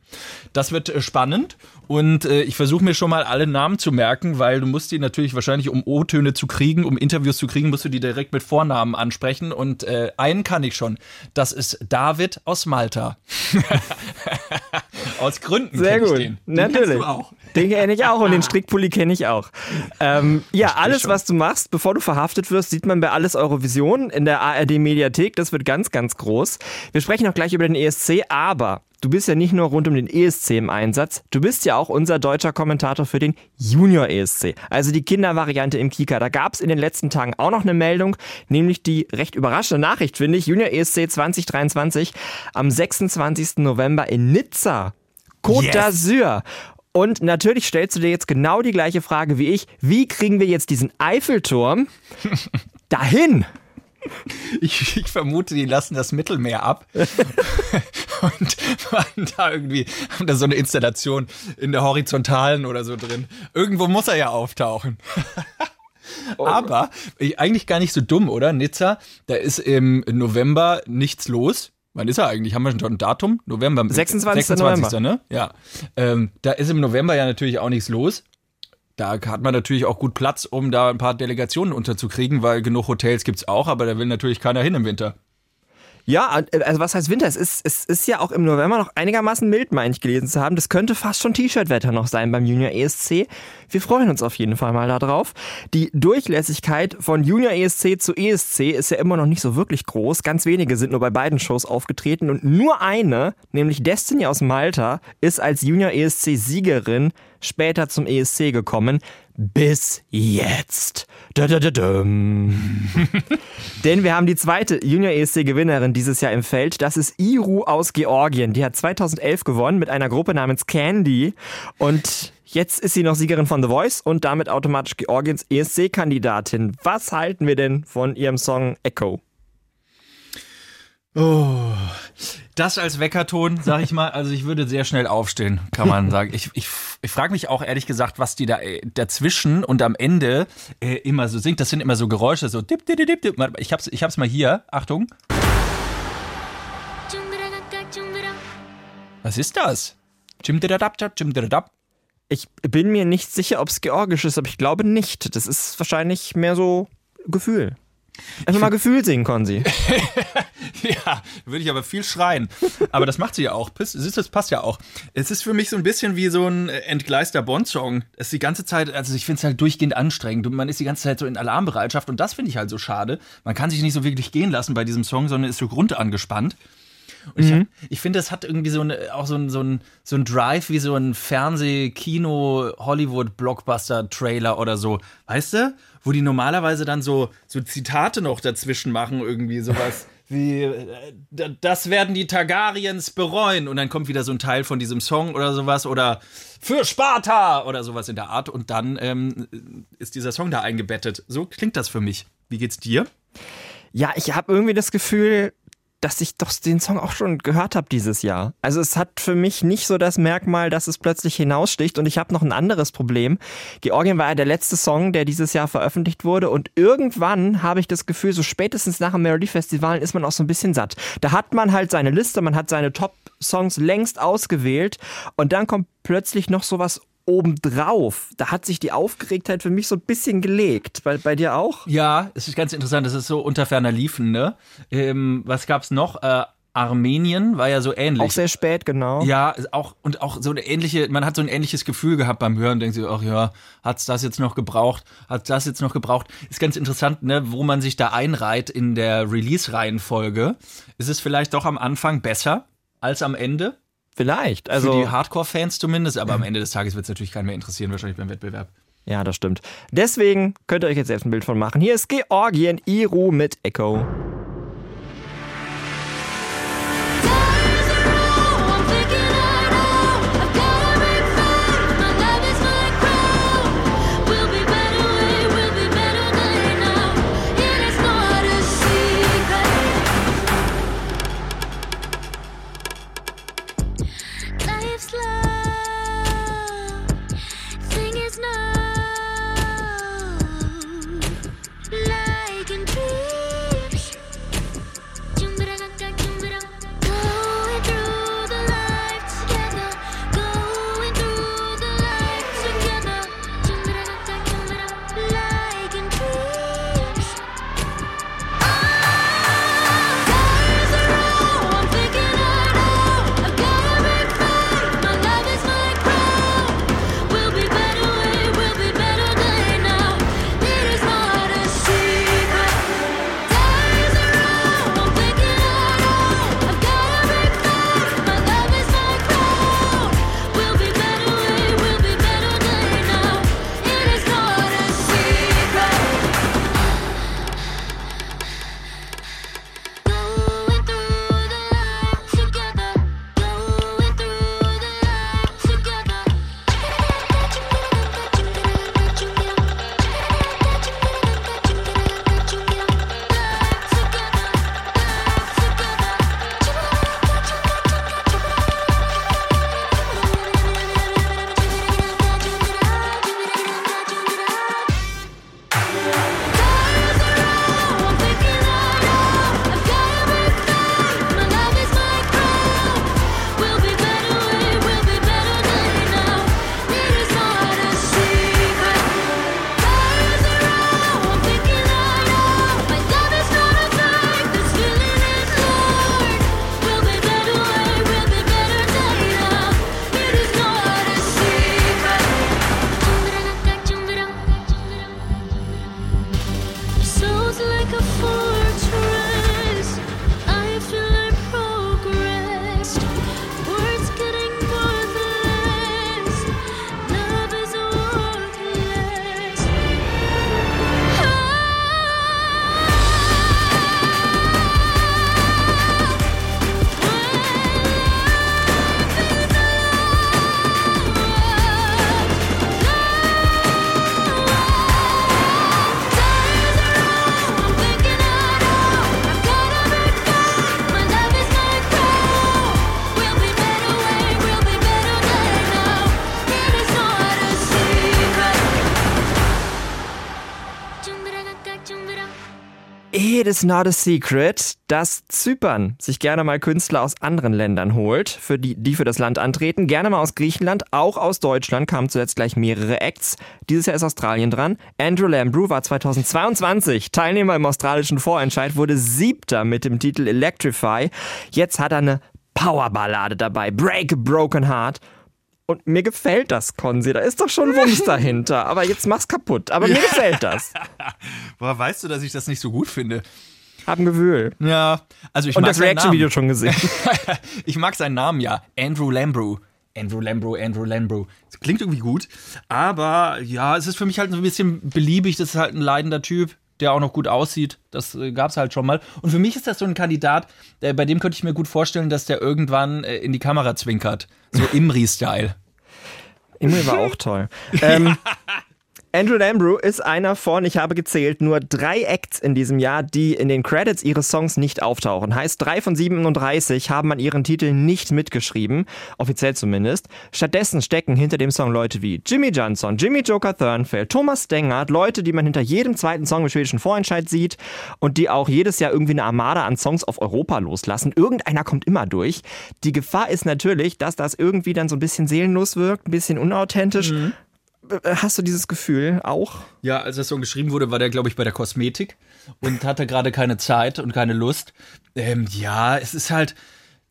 Das wird äh, spannend und äh, ich versuche mir schon mal alle Namen zu merken, weil du musst die natürlich wahrscheinlich, um O-Töne zu kriegen, um Interviews zu kriegen, musst du die direkt mit Vornamen ansprechen und äh, einen kann ich schon. Das ist David aus Malta. aus Gründen Sehr gut. Den. den. Natürlich. Du auch. Den kenne ich auch und den Strickpulli kenne ich auch. Ähm, ja, alles, was du machst, bevor du verhaftet wirst, sieht man bei Alles Eurovision in der ARD Mediathek. Das wird ganz, ganz groß. Wir sprechen auch gleich gleich über den ESC, aber du bist ja nicht nur rund um den ESC im Einsatz, du bist ja auch unser deutscher Kommentator für den Junior ESC, also die Kindervariante im Kika. Da gab es in den letzten Tagen auch noch eine Meldung, nämlich die recht überraschende Nachricht, finde ich, Junior ESC 2023 am 26. November in Nizza. Côte Yes. d'Azur. Und natürlich stellst du dir jetzt genau die gleiche Frage wie ich. Wie kriegen wir jetzt diesen Eiffelturm dahin? Ich, ich vermute, die lassen das Mittelmeer ab und machen da irgendwie haben da so eine Installation in der Horizontalen oder so drin. Irgendwo muss er ja auftauchen. Aber ich- eigentlich gar nicht so dumm, oder? Nizza, da ist im November nichts los. Wann ist er eigentlich? Haben wir schon ein Datum? November. 26. 26. ne? Ja. Ähm, da ist im November ja natürlich auch nichts los. Da hat man natürlich auch gut Platz, um da ein paar Delegationen unterzukriegen, weil genug Hotels gibt's auch, aber da will natürlich keiner hin im Winter. Ja, also was heißt Winter? Es ist, es ist ja auch im November noch einigermaßen mild, meine ich gelesen zu haben. Das könnte fast schon T-Shirt-Wetter noch sein beim Junior ESC. Wir freuen uns auf jeden Fall mal darauf. Die Durchlässigkeit von Junior ESC zu ESC ist ja immer noch nicht so wirklich groß. Ganz wenige sind nur bei beiden Shows aufgetreten und nur eine, nämlich Destiny aus Malta, ist als Junior ESC-Siegerin später zum ESC gekommen. Bis jetzt. Da, da, da. Denn wir haben die zweite Junior ESC-Gewinnerin dieses Jahr im Feld. Das ist Iru aus Georgien. Die hat 2011 gewonnen mit einer Gruppe namens Candy. Und jetzt ist sie noch Siegerin von The Voice und damit automatisch Georgiens ESC-Kandidatin. Was halten wir denn von ihrem Song Echo? Oh, das als Weckerton, sag ich mal. Also ich würde sehr schnell aufstehen, kann man sagen. Ich, ich, ich frage mich auch ehrlich gesagt, was die da äh, dazwischen und am Ende äh, immer so singt. Das sind immer so Geräusche, so dip, dip, dip, dip. Ich hab's, ich hab's mal hier. Achtung. Was ist das? Ich bin mir nicht sicher, ob es georgisch ist, aber ich glaube nicht. Das ist wahrscheinlich mehr so Gefühl. Einfach mal Gefühl singen, Konzi. Ja, würde ich aber viel schreien. Aber das macht sie ja auch. Siehst du, Das passt ja auch. Es ist für mich so ein bisschen wie so ein äh, entgleister Bond-Song. Es ist die ganze Zeit, also ich finde es halt durchgehend anstrengend. Und man ist die ganze Zeit so in Alarmbereitschaft. Und das finde ich halt so schade. Man kann sich nicht so wirklich gehen lassen bei diesem Song, sondern ist so grundangespannt. Und ich, hab- ich finde, es hat irgendwie so eine, auch so ein, so, ein, so ein Drive wie so ein Fernseh-, Kino-, Hollywood-Blockbuster-Trailer oder so. Weißt du? Wo die normalerweise dann so, so Zitate noch dazwischen machen, irgendwie sowas. Wie, äh, das werden die Targaryens bereuen. Und dann kommt wieder so ein Teil von diesem Song oder sowas. Oder für Sparta oder sowas in der Art. Und dann ähm, ist dieser Song da eingebettet. So klingt das für mich. Wie geht's dir? Ja, ich habe irgendwie das Gefühl, dass ich doch den Song auch schon gehört habe dieses Jahr. Also es hat für mich nicht so das Merkmal, dass es plötzlich hinaussticht. Und ich habe noch ein anderes Problem. Georgien war ja der letzte Song, der dieses Jahr veröffentlicht wurde. Und irgendwann habe ich das Gefühl, so spätestens nach dem Melody-Festivalen ist man auch so ein bisschen satt. Da hat man halt seine Liste, man hat seine Top-Songs längst ausgewählt. Und dann kommt plötzlich noch sowas obendrauf. Da hat sich die Aufgeregtheit für mich so ein bisschen gelegt. Bei, bei dir auch? Ja, es ist ganz interessant. Das ist so unter ferner Liefen, ne? Ähm, was gab's noch? Äh, Armenien war ja so ähnlich. Auch sehr spät, genau. Ja, auch und auch so eine ähnliche, man hat so ein ähnliches Gefühl gehabt beim Hören, denkt sich, ach ja, hat's das jetzt noch gebraucht, hat das jetzt noch gebraucht. Ist ganz interessant, ne, wo man sich da einreiht in der Release-Reihenfolge. Ist es vielleicht doch am Anfang besser als am Ende? Vielleicht. Also Für die Hardcore-Fans zumindest, aber am Ende des Tages wird es natürlich keinen mehr interessieren, wahrscheinlich beim Wettbewerb. Ja, das stimmt. Deswegen könnt ihr euch jetzt selbst ein Bild von machen. Hier ist Georgien Iru mit Echo. It is not a secret, dass Zypern sich gerne mal Künstler aus anderen Ländern holt, für die, die für das Land antreten. Gerne mal aus Griechenland, auch aus Deutschland kamen zuletzt gleich mehrere Acts. Dieses Jahr ist Australien dran. Andrew Lambrew war 2022 Teilnehmer im australischen Vorentscheid, wurde siebter mit dem Titel Electrify. Jetzt hat er eine Powerballade dabei, Break a Broken Heart. Und mir gefällt das, Konzi. Da ist doch schon Wumms dahinter. Aber jetzt mach's kaputt. Aber mir gefällt das. Woher weißt du, dass ich das nicht so gut finde? Hab ein Gewühl. Ja, also ich Und mag das Reaction-Video schon gesehen. ich mag seinen Namen ja. Andrew Lambrew. Andrew Lambrew, Andrew Lambrew. Das klingt irgendwie gut. Aber ja, es ist für mich halt so ein bisschen beliebig. Das ist halt ein leidender Typ, der auch noch gut aussieht. Das äh, gab's halt schon mal. Und für mich ist das so ein Kandidat, äh, bei dem könnte ich mir gut vorstellen, dass der irgendwann äh, in die Kamera zwinkert. So Imri-Style. Imre war auch toll. Ähm, Andrew Lambrew ist einer von, ich habe gezählt, nur drei Acts in diesem Jahr, die in den Credits ihres Songs nicht auftauchen. Heißt, drei von 37 haben an ihren Titel nicht mitgeschrieben, offiziell zumindest. Stattdessen stecken hinter dem Song Leute wie Jimmy Johnson, Jimmy Joker Thurnfeld, Thomas Stengert, Leute, die man hinter jedem zweiten Song im schwedischen Vorentscheid sieht und die auch jedes Jahr irgendwie eine Armada an Songs auf Europa loslassen. Irgendeiner kommt immer durch. Die Gefahr ist natürlich, dass das irgendwie dann so ein bisschen seelenlos wirkt, ein bisschen unauthentisch. Äh, Hast du dieses Gefühl auch? Ja, als der Song geschrieben wurde, war der, glaube ich, bei der Kosmetik und hatte gerade keine Zeit und keine Lust. Ähm, ja, es ist halt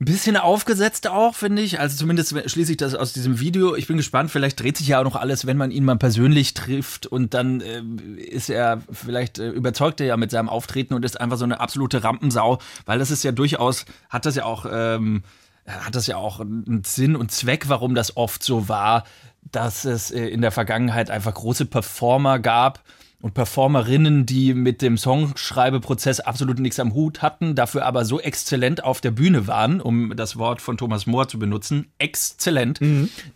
ein bisschen aufgesetzt auch, finde ich. Also zumindest schließe ich das aus diesem Video. Ich bin gespannt, vielleicht dreht sich ja auch noch alles, wenn man ihn mal persönlich trifft und dann äh, ist er, vielleicht äh, überzeugt er ja mit seinem Auftreten und ist einfach so eine absolute Rampensau, weil das ist ja durchaus, hat das ja auch, ähm, hat das ja auch einen Sinn und Zweck, warum das oft so war, dass es äh, in der Vergangenheit einfach große Performer gab und Performerinnen, die mit dem Songschreibeprozess absolut nichts am Hut hatten, dafür aber so exzellent auf der Bühne waren, um das Wort von Thomas Mohr zu benutzen, exzellent,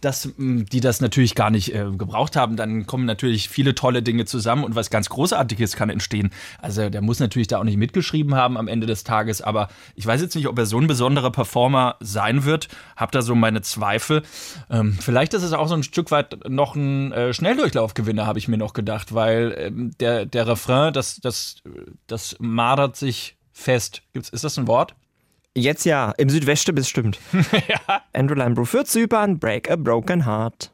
dass mh, die das natürlich gar nicht äh, gebraucht haben. Dann kommen natürlich viele tolle Dinge zusammen und was ganz Großartiges kann entstehen. Also der muss natürlich da auch nicht mitgeschrieben haben am Ende des Tages, aber ich weiß jetzt nicht, ob er so ein besonderer Performer sein wird. Hab da so meine Zweifel. Ähm, vielleicht ist es auch so ein Stück weit noch ein äh, Schnelldurchlaufgewinner, habe ich mir noch gedacht, weil ähm, der, der Refrain, das, das, das madert sich fest. Gibt's, ist das ein Wort? Jetzt ja, im Südwesten bestimmt. ja. Andrew Lambrew für Zypern, Break a Broken Heart.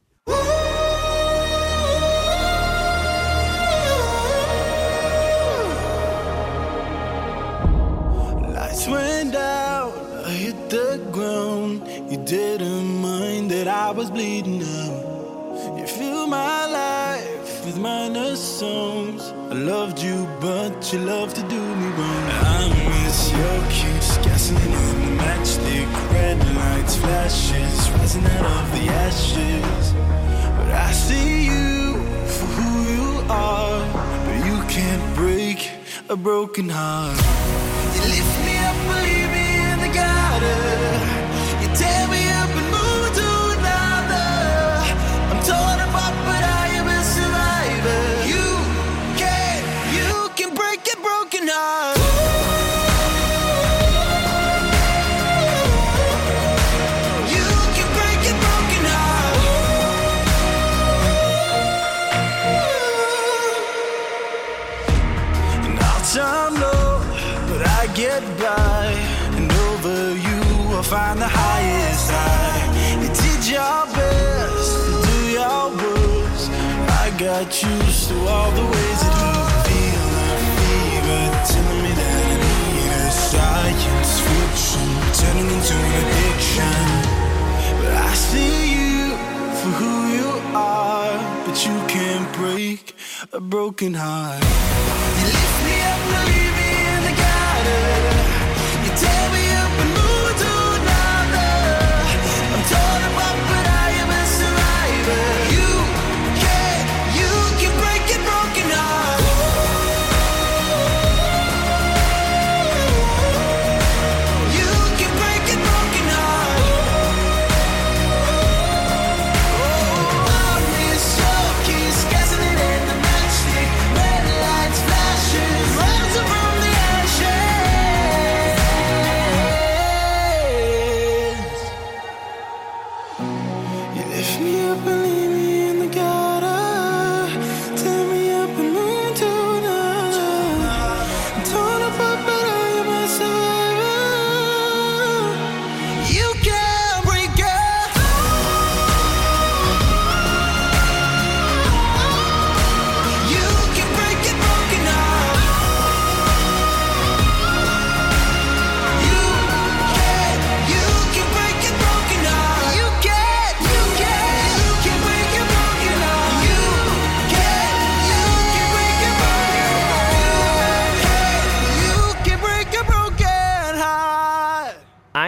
Lights went out, I hit the ground. You didn't mind that I was bleeding out. You fill my life with minor songs. I loved you, but you love to do me wrong. I miss your kiss, gasoline in the matchstick, red lights, flashes, rising out of the ashes. But I see you for who you are, but you can't break a broken heart. You lift me up leave me in the gutter. You tear me get by. And over you, I'll find the highest high. You did your best do your worst. I got used to all the ways that you telling me that I need a science fiction, turning into an addiction. But I see you for who you are, but you can't break a broken heart. You lift me up and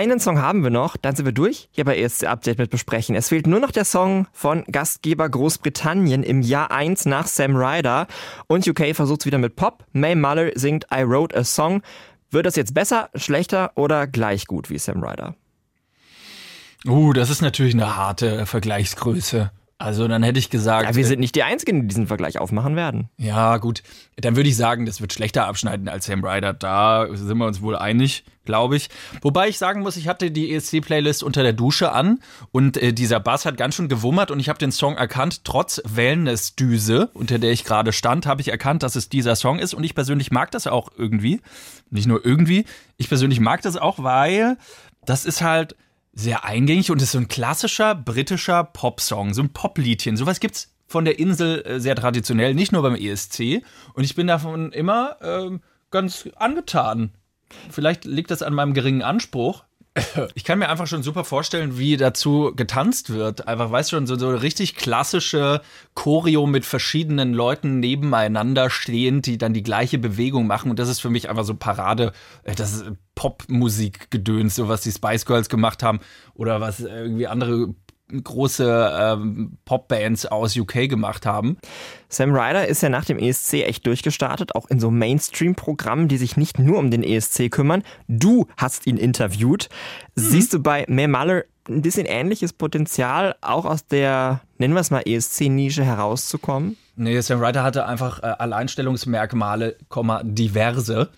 Einen Song haben wir noch, dann sind wir durch hier bei ESC Update mit besprechen. Es fehlt nur noch der Song von Gastgeber Großbritannien im Jahr 1 nach Sam Ryder und UK versucht wieder mit Pop. May Muller singt I Wrote a Song. Wird das jetzt besser, schlechter oder gleich gut wie Sam Ryder? Uh, das ist natürlich eine harte Vergleichsgröße. Also dann hätte ich gesagt. Ja, wir sind nicht die Einzigen, die diesen Vergleich aufmachen werden. Ja, gut. Dann würde ich sagen, das wird schlechter abschneiden als Sam Ryder. Da sind wir uns wohl einig, glaube ich. Wobei ich sagen muss, ich hatte die ESC-Playlist unter der Dusche an und äh, dieser Bass hat ganz schön gewummert und ich habe den Song erkannt. Trotz Wellness-Düse, unter der ich gerade stand, habe ich erkannt, dass es dieser Song ist und ich persönlich mag das auch irgendwie. Nicht nur irgendwie. Ich persönlich mag das auch, weil das ist halt sehr eingängig und ist so ein klassischer britischer Popsong, so ein Popliedchen. Sowas gibt's von der Insel äh, sehr traditionell, nicht nur beim ESC. Und ich bin davon immer ähm, ganz angetan. Vielleicht liegt das an meinem geringen Anspruch. Ich kann mir einfach schon super vorstellen, wie dazu getanzt wird. Einfach, weißt du schon, so, so richtig klassische Choreo mit verschiedenen Leuten nebeneinander stehend, die dann die gleiche Bewegung machen. Und das ist für mich einfach so Parade. äh, Das ist Popmusik-Gedöns, so was die Spice Girls gemacht haben oder was irgendwie andere große ähm, Popbands aus UK gemacht haben. Sam Ryder ist ja nach dem ESC echt durchgestartet, auch in so Mainstream-Programmen, die sich nicht nur um den ESC kümmern. Du hast ihn interviewt. Siehst du bei May Muller ein bisschen ähnliches Potenzial, auch aus der, nennen wir es mal, ESC-Nische herauszukommen? Nee, Sam Ryder hatte einfach äh, Alleinstellungsmerkmale, diverse.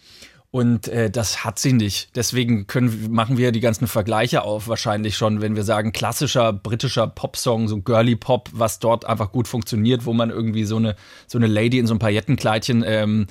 Und äh, das hat sie nicht. Deswegen können, machen wir die ganzen Vergleiche auf, wahrscheinlich schon, wenn wir sagen, klassischer britischer Popsong, so Girly Pop, was dort einfach gut funktioniert, wo man irgendwie so eine, so eine Lady in so einem Paillettenkleidchen ähm,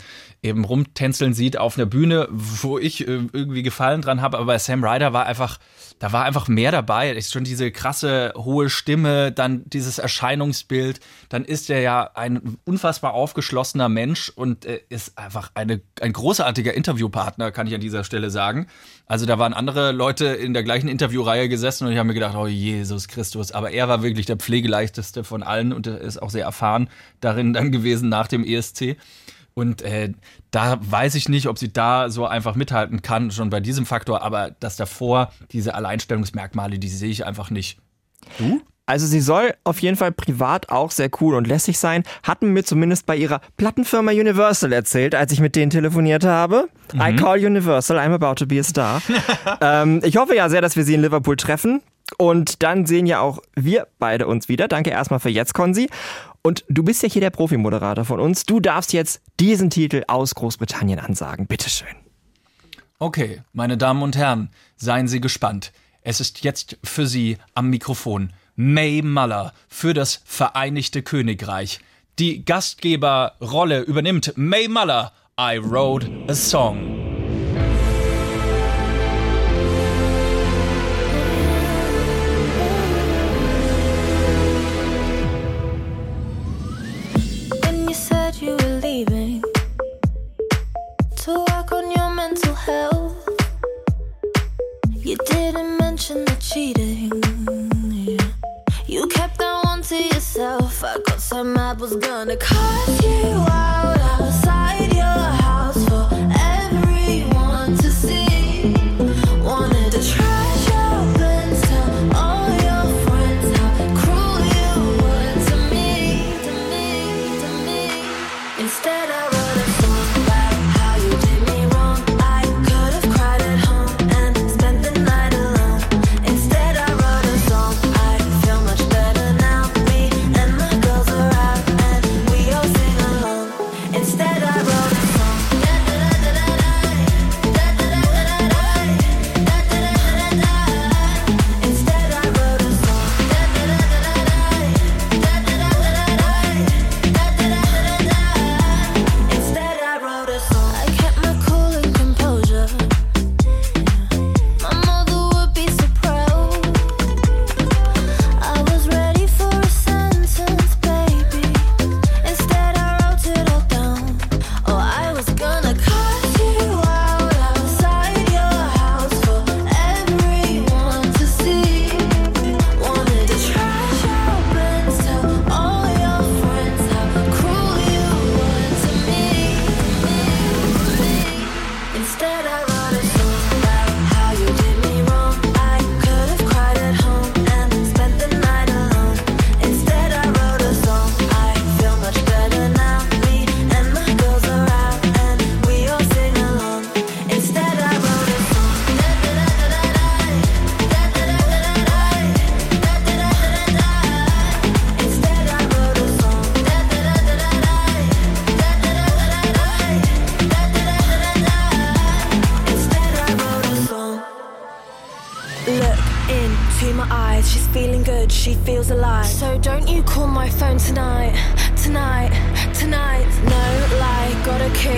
eben rumtänzeln sieht auf einer Bühne, wo ich äh, irgendwie Gefallen dran habe. Aber bei Sam Ryder war einfach, da war einfach mehr dabei. Ist schon diese krasse hohe Stimme, dann dieses Erscheinungsbild. Dann ist er ja ein unfassbar aufgeschlossener Mensch und äh, ist einfach eine, ein großartiger Interviewpartner, kann ich an dieser Stelle sagen. Also da waren andere Leute in der gleichen Interviewreihe gesessen und ich habe mir gedacht, oh Jesus Christus. Aber er war wirklich der pflegeleichteste von allen und ist auch sehr erfahren darin dann gewesen nach dem ESC. Und äh, da weiß ich nicht, ob sie da so einfach mithalten kann, schon bei diesem Faktor, aber das davor, diese Alleinstellungsmerkmale, die sehe ich einfach nicht. Du? Also sie soll auf jeden Fall privat auch sehr cool und lässig sein, hatten mir zumindest bei ihrer Plattenfirma Universal erzählt, als ich mit denen telefoniert habe. I call Universal, I'm about to be a star. ähm, ich hoffe ja sehr, dass wir sie in Liverpool treffen. Und dann sehen ja auch wir beide uns wieder. Danke erstmal für jetzt, Konzi. Und du bist ja hier der Profimoderator von uns. Du darfst jetzt diesen Titel aus Großbritannien ansagen. Bitteschön. Okay, meine Damen und Herren, seien Sie gespannt. Es ist jetzt für Sie am Mikrofon May Muller für das Vereinigte Königreich. Die Gastgeberrolle übernimmt May Muller. I wrote a song. One to yourself. I got so mad, was gonna cut you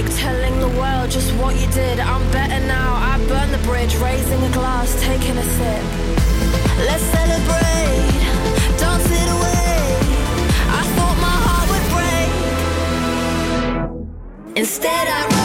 got telling the world just what you did. I'm better now. I burn the bridge, raising a glass, taking a sip. Let's celebrate, dance it away. I thought my heart would break. Instead, I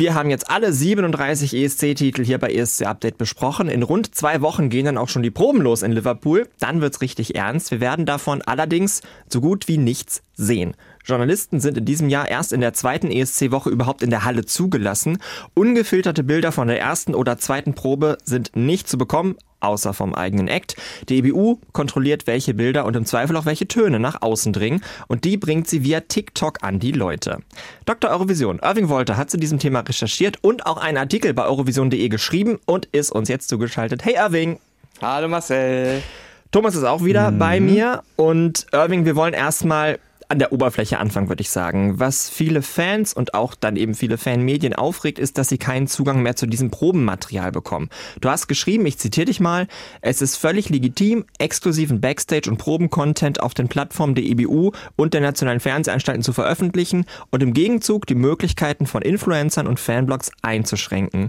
Wir haben jetzt alle 37 ESC-Titel hier bei ESC Update besprochen. In rund zwei Wochen gehen dann auch schon die Proben los in Liverpool. Dann wird's richtig ernst. Wir werden davon allerdings so gut wie nichts sehen. Journalisten sind in diesem Jahr erst in der zweiten ESC-Woche überhaupt in der Halle zugelassen. Ungefilterte Bilder von der ersten oder zweiten Probe sind nicht zu bekommen, außer vom eigenen Act. Die EBU kontrolliert, welche Bilder und im Zweifel auch welche Töne nach außen dringen und die bringt sie via TikTok an die Leute. Dr. Eurovision Irving Wolter hat zu diesem Thema recherchiert und auch einen Artikel bei eurovision.de geschrieben und ist uns jetzt zugeschaltet. Hey Irving! Hallo Marcel. Thomas ist auch wieder bei mir und Irving, wir wollen erstmal an der Oberfläche anfangen, würde ich sagen. Was viele Fans und auch dann eben viele Fanmedien aufregt, ist, dass sie keinen Zugang mehr zu diesem Probenmaterial bekommen. Du hast geschrieben, ich zitiere dich mal, es ist völlig legitim, exklusiven Backstage- und Probencontent auf den Plattformen der EBU und der nationalen Fernsehanstalten zu veröffentlichen und im Gegenzug die Möglichkeiten von Influencern und Fanblogs einzuschränken.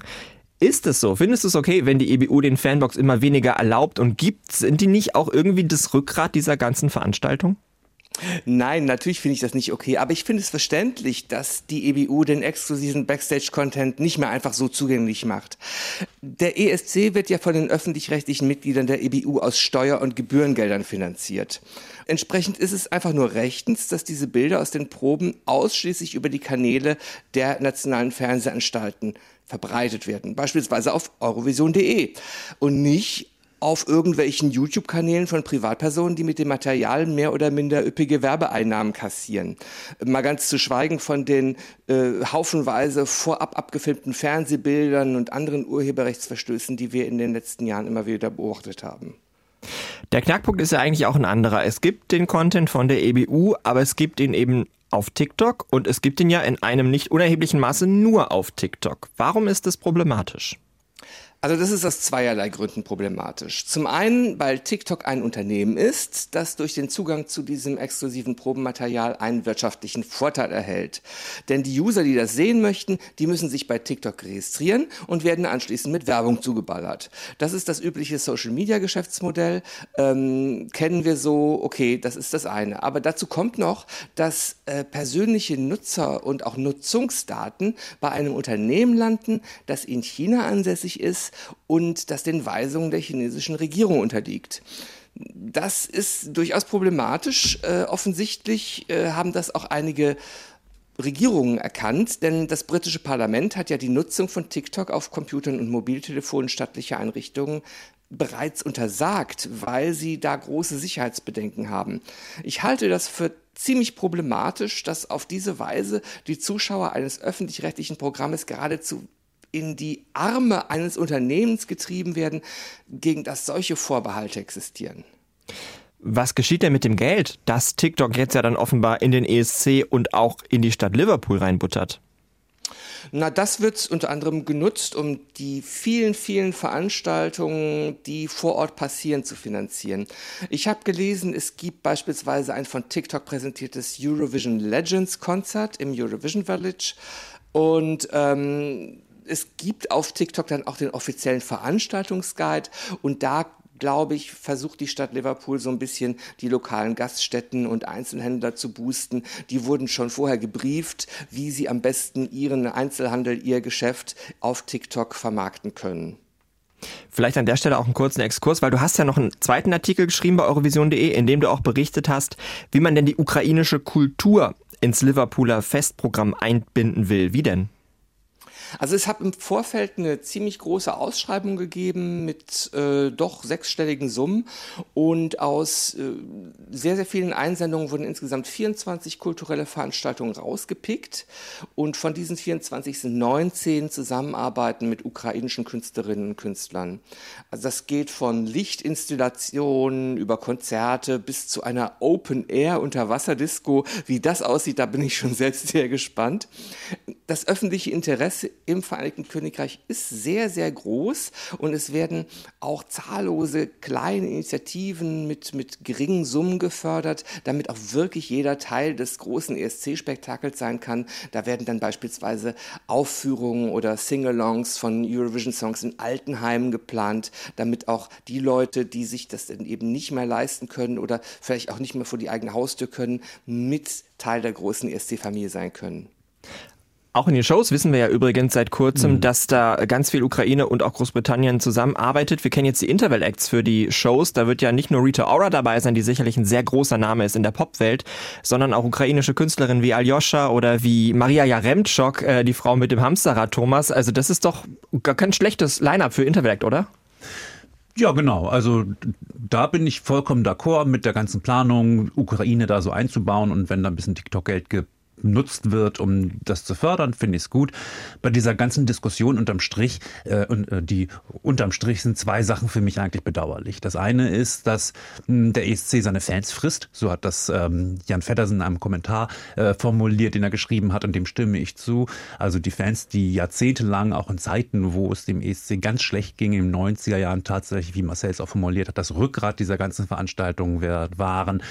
Ist es so? Findest du es okay, wenn die EBU den Fanbox immer weniger erlaubt und gibt? Sind die nicht auch irgendwie das Rückgrat dieser ganzen Veranstaltung? Nein, natürlich finde ich das nicht okay, aber ich finde es verständlich, dass die EBU den exklusiven Backstage-Content nicht mehr einfach so zugänglich macht. Der ESC wird ja von den öffentlich-rechtlichen Mitgliedern der EBU aus Steuer- und Gebührengeldern finanziert. Entsprechend ist es einfach nur rechtens, dass diese Bilder aus den Proben ausschließlich über die Kanäle der nationalen Fernsehanstalten verbreitet werden, beispielsweise auf eurovision.de und nicht auf irgendwelchen YouTube-Kanälen von Privatpersonen, die mit dem Material mehr oder minder üppige Werbeeinnahmen kassieren. Mal ganz zu schweigen von den äh, haufenweise vorab abgefilmten Fernsehbildern und anderen Urheberrechtsverstößen, die wir in den letzten Jahren immer wieder beobachtet haben. Der Knackpunkt ist ja eigentlich auch ein anderer. Es gibt den Content von der EBU, aber es gibt ihn eben auf TikTok und es gibt ihn ja in einem nicht unerheblichen Maße nur auf TikTok. Warum ist das problematisch? Also das ist aus zweierlei Gründen problematisch. Zum einen, weil TikTok ein Unternehmen ist, das durch den Zugang zu diesem exklusiven Probenmaterial einen wirtschaftlichen Vorteil erhält. Denn die User, die das sehen möchten, die müssen sich bei TikTok registrieren und werden anschließend mit Werbung zugeballert. Das ist das übliche Social-Media-Geschäftsmodell. Ähm, kennen wir so, okay, das ist das eine. Aber dazu kommt noch, dass äh, persönliche Nutzer und auch Nutzungsdaten bei einem Unternehmen landen, das in China ansässig ist und das den Weisungen der chinesischen Regierung unterliegt. Das ist durchaus problematisch. Äh, offensichtlich äh, haben das auch einige Regierungen erkannt, denn das britische Parlament hat ja die Nutzung von TikTok auf Computern und Mobiltelefonen staatlicher Einrichtungen bereits untersagt, weil sie da große Sicherheitsbedenken haben. Ich halte das für ziemlich problematisch, dass auf diese Weise die Zuschauer eines öffentlich-rechtlichen Programmes geradezu in die Arme eines Unternehmens getrieben werden, gegen das solche Vorbehalte existieren. Was geschieht denn mit dem Geld, das TikTok jetzt ja dann offenbar in den ESC und auch in die Stadt Liverpool reinbuttert? Na, das wird unter anderem genutzt, um die vielen, vielen Veranstaltungen, die vor Ort passieren, zu finanzieren. Ich habe gelesen, es gibt beispielsweise ein von TikTok präsentiertes Eurovision Legends Konzert im Eurovision Village und ähm, es gibt auf TikTok dann auch den offiziellen Veranstaltungsguide und da glaube ich, versucht die Stadt Liverpool so ein bisschen die lokalen Gaststätten und Einzelhändler zu boosten. Die wurden schon vorher gebrieft, wie sie am besten ihren Einzelhandel, ihr Geschäft auf TikTok vermarkten können. Vielleicht an der Stelle auch einen kurzen Exkurs, weil du hast ja noch einen zweiten Artikel geschrieben bei eurovision.de, in dem du auch berichtet hast, wie man denn die ukrainische Kultur ins Liverpooler Festprogramm einbinden will. Wie denn? Also es hat im Vorfeld eine ziemlich große Ausschreibung gegeben mit äh, doch sechsstelligen Summen und aus äh, sehr, sehr vielen Einsendungen wurden insgesamt 24 kulturelle Veranstaltungen rausgepickt Und von diesen 24 sind 19 Zusammenarbeiten mit ukrainischen Künstlerinnen und Künstlern. Also das geht von Lichtinstallationen über Konzerte bis zu einer Open-Air-Unterwasserdisco. Wie das aussieht, da bin ich schon selbst sehr gespannt. Das öffentliche Interesse im Vereinigten Königreich ist sehr, sehr groß und es werden auch zahllose kleine Initiativen mit, mit geringen Summen gefördert, damit auch wirklich jeder Teil des großen ESC-Spektakels sein kann. Da werden dann beispielsweise Aufführungen oder Sing-Alongs von Eurovision-Songs in Altenheimen geplant, damit auch die Leute, die sich das eben nicht mehr leisten können oder vielleicht auch nicht mehr vor die eigene Haustür können, mit Teil der großen ESC-Familie sein können. Auch in den Shows wissen wir ja übrigens seit kurzem, mhm. dass da ganz viel Ukraine und auch Großbritannien zusammenarbeitet. Wir kennen jetzt die Interval-Acts für die Shows. Da wird ja nicht nur Rita Ora dabei sein, die sicherlich ein sehr großer Name ist in der Popwelt, sondern auch ukrainische Künstlerinnen wie Aljoscha oder wie Maria Jaremtschok, äh, die Frau mit dem Hamsterrad Thomas. Also das ist doch gar kein schlechtes Line-Up für Interval-Act, oder? Ja, genau. Also da bin ich vollkommen d'accord mit der ganzen Planung, Ukraine da so einzubauen und wenn da ein bisschen TikTok-Geld gibt, genutzt wird, um das zu fördern, finde ich es gut. Bei dieser ganzen Diskussion unterm Strich, äh, und äh, die unterm Strich sind zwei Sachen für mich eigentlich bedauerlich. Das eine ist, dass mh, hm, der ESC seine Fans frisst. So hat das ähm, Jan Feddersen in einem Kommentar äh, formuliert, den er geschrieben hat, und dem stimme ich zu. Also die Fans, die jahrzehntelang auch in Zeiten, wo es dem ESC ganz schlecht ging, in den 90er Jahren tatsächlich, wie Marcel es auch formuliert hat, das Rückgrat dieser ganzen Veranstaltungen waren,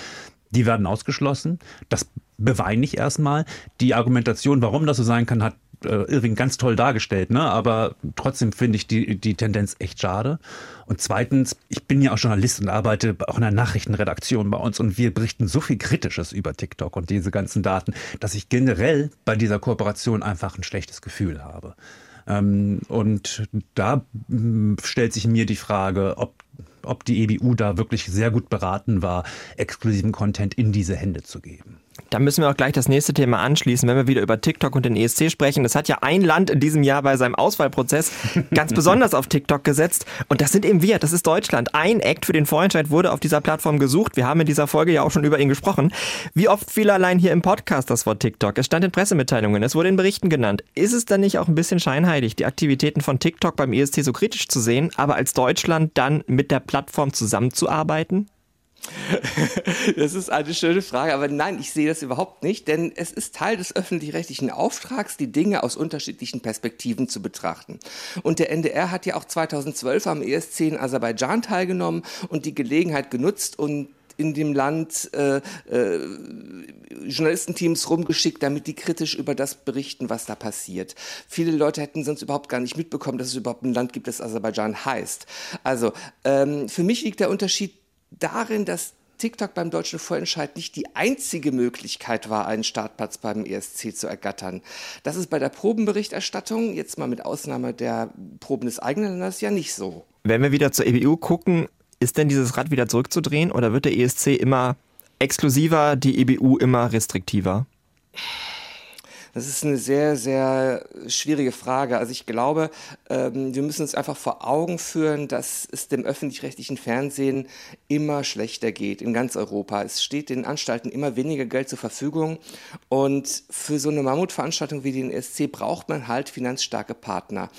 die werden ausgeschlossen. Das beweine ich erstmal. Die Argumentation, warum das so sein kann, hat äh, Irving ganz toll dargestellt, ne? aber trotzdem finde ich die, die Tendenz echt schade. Und zweitens, ich bin ja auch Journalist und arbeite auch in der Nachrichtenredaktion bei uns und wir berichten so viel Kritisches über TikTok und diese ganzen Daten, dass ich generell bei dieser Kooperation einfach ein schlechtes Gefühl habe. Ähm, und da hm, stellt sich mir die Frage, ob ob die EBU da wirklich sehr gut beraten war, exklusiven Content in diese Hände zu geben. Da müssen wir auch gleich das nächste Thema anschließen, wenn wir wieder über TikTok und den ESC sprechen. Das hat ja ein Land in diesem Jahr bei seinem Auswahlprozess ganz besonders auf TikTok gesetzt. Und das sind eben wir, das ist Deutschland. Ein Act für den Vorentscheid wurde auf dieser Plattform gesucht. Wir haben in dieser Folge ja auch schon über ihn gesprochen. Wie oft fiel allein hier im Podcast das Wort TikTok? Es stand in Pressemitteilungen, es wurde in Berichten genannt. Ist es dann nicht auch ein bisschen scheinheilig, die Aktivitäten von TikTok beim ESC so kritisch zu sehen, aber als Deutschland dann mit der Plattform zusammenzuarbeiten? Das ist eine schöne Frage, aber nein, ich sehe das überhaupt nicht, denn es ist Teil des öffentlich-rechtlichen Auftrags, die Dinge aus unterschiedlichen Perspektiven zu betrachten. Und der NDR hat ja auch 2012 am ESC in Aserbaidschan teilgenommen und die Gelegenheit genutzt und in dem Land äh, äh, Journalistenteams rumgeschickt, damit die kritisch über das berichten, was da passiert. Viele Leute hätten sonst überhaupt gar nicht mitbekommen, dass es überhaupt ein Land gibt, das Aserbaidschan heißt. Also ähm, für mich liegt der Unterschied darin, dass TikTok beim deutschen Vorentscheid nicht die einzige Möglichkeit war, einen Startplatz beim ESC zu ergattern. Das ist bei der Probenberichterstattung, jetzt mal mit Ausnahme der Proben des eigenen Landes, ja nicht so. Wenn wir wieder zur EBU gucken, ist denn dieses Rad wieder zurückzudrehen oder wird der ESC immer exklusiver, die EBU immer restriktiver? Das ist eine sehr, sehr schwierige Frage. Also ich glaube, ähm, wir müssen uns einfach vor Augen führen, dass es dem öffentlich-rechtlichen Fernsehen immer schlechter geht in ganz Europa. Es steht den Anstalten immer weniger Geld zur Verfügung und für so eine Mammutveranstaltung wie den ESC braucht man halt finanzstarke Partner.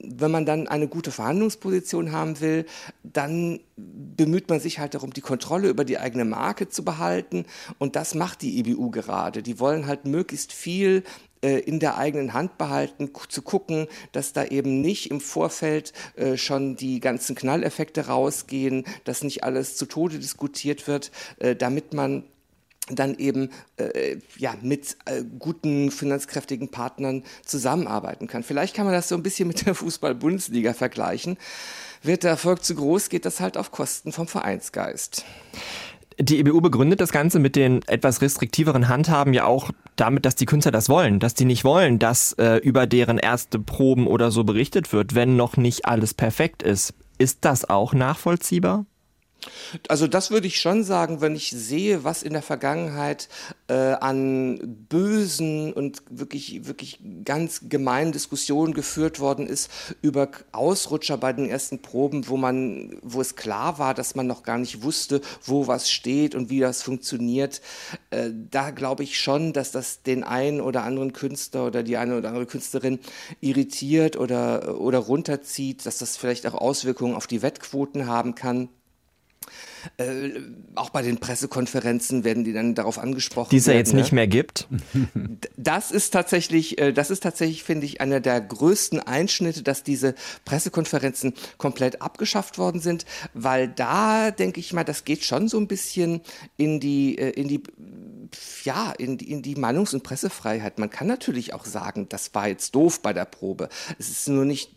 Wenn man dann eine gute Verhandlungsposition haben will, dann bemüht man sich halt darum, die Kontrolle über die eigene Marke zu behalten und das macht die EBU gerade. Die wollen halt möglichst viel äh, in der eigenen Hand behalten, zu gucken, dass da eben nicht im Vorfeld äh, schon die ganzen Knalleffekte rausgehen, dass nicht alles zu Tode diskutiert wird, äh, damit man dann eben äh, ja, mit äh, guten, finanzkräftigen Partnern zusammenarbeiten kann. Vielleicht kann man das so ein bisschen mit der Fußball-Bundesliga vergleichen. Wird der Erfolg zu groß, geht das halt auf Kosten vom Vereinsgeist. Die EBU begründet das Ganze mit den etwas restriktiveren Handhaben ja auch damit, dass die Künstler das wollen, dass die nicht wollen, dass äh, über deren erste Proben oder so berichtet wird, wenn noch nicht alles perfekt ist. Ist das auch nachvollziehbar? Also das würde ich schon sagen, wenn ich sehe, was in der Vergangenheit äh, an bösen und wirklich, wirklich ganz gemeinen Diskussionen geführt worden ist über Ausrutscher bei den ersten Proben, wo man, wo es klar war, dass man noch gar nicht wusste, wo was steht und wie das funktioniert. Äh, da glaube ich schon, dass das den einen oder anderen Künstler oder die eine oder andere Künstlerin irritiert oder, oder runterzieht, dass das vielleicht auch Auswirkungen auf die Wettquoten haben kann. Äh, auch bei den Pressekonferenzen werden die dann darauf angesprochen. Die es ja jetzt ne? nicht mehr gibt. Das ist tatsächlich, äh, das ist tatsächlich, finde ich, einer der größten Einschnitte, dass diese Pressekonferenzen komplett abgeschafft worden sind, weil da denke ich mal, das geht schon so ein bisschen in die, äh, in die, ja, in die, in die Meinungs- und Pressefreiheit. Man kann natürlich auch sagen, das war jetzt doof bei der Probe. Es ist nur nicht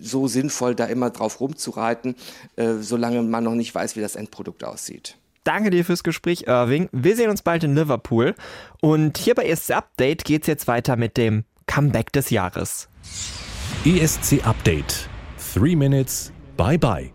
so sinnvoll, da immer drauf rumzureiten, äh, solange man noch nicht weiß, wie das Endprodukt aussieht. Danke dir fürs Gespräch, Irving. Wir sehen uns bald in Liverpool. Und hier bei ESC Update geht's jetzt weiter mit dem Comeback des Jahres. ESC Update. Three Minutes. Bye bye.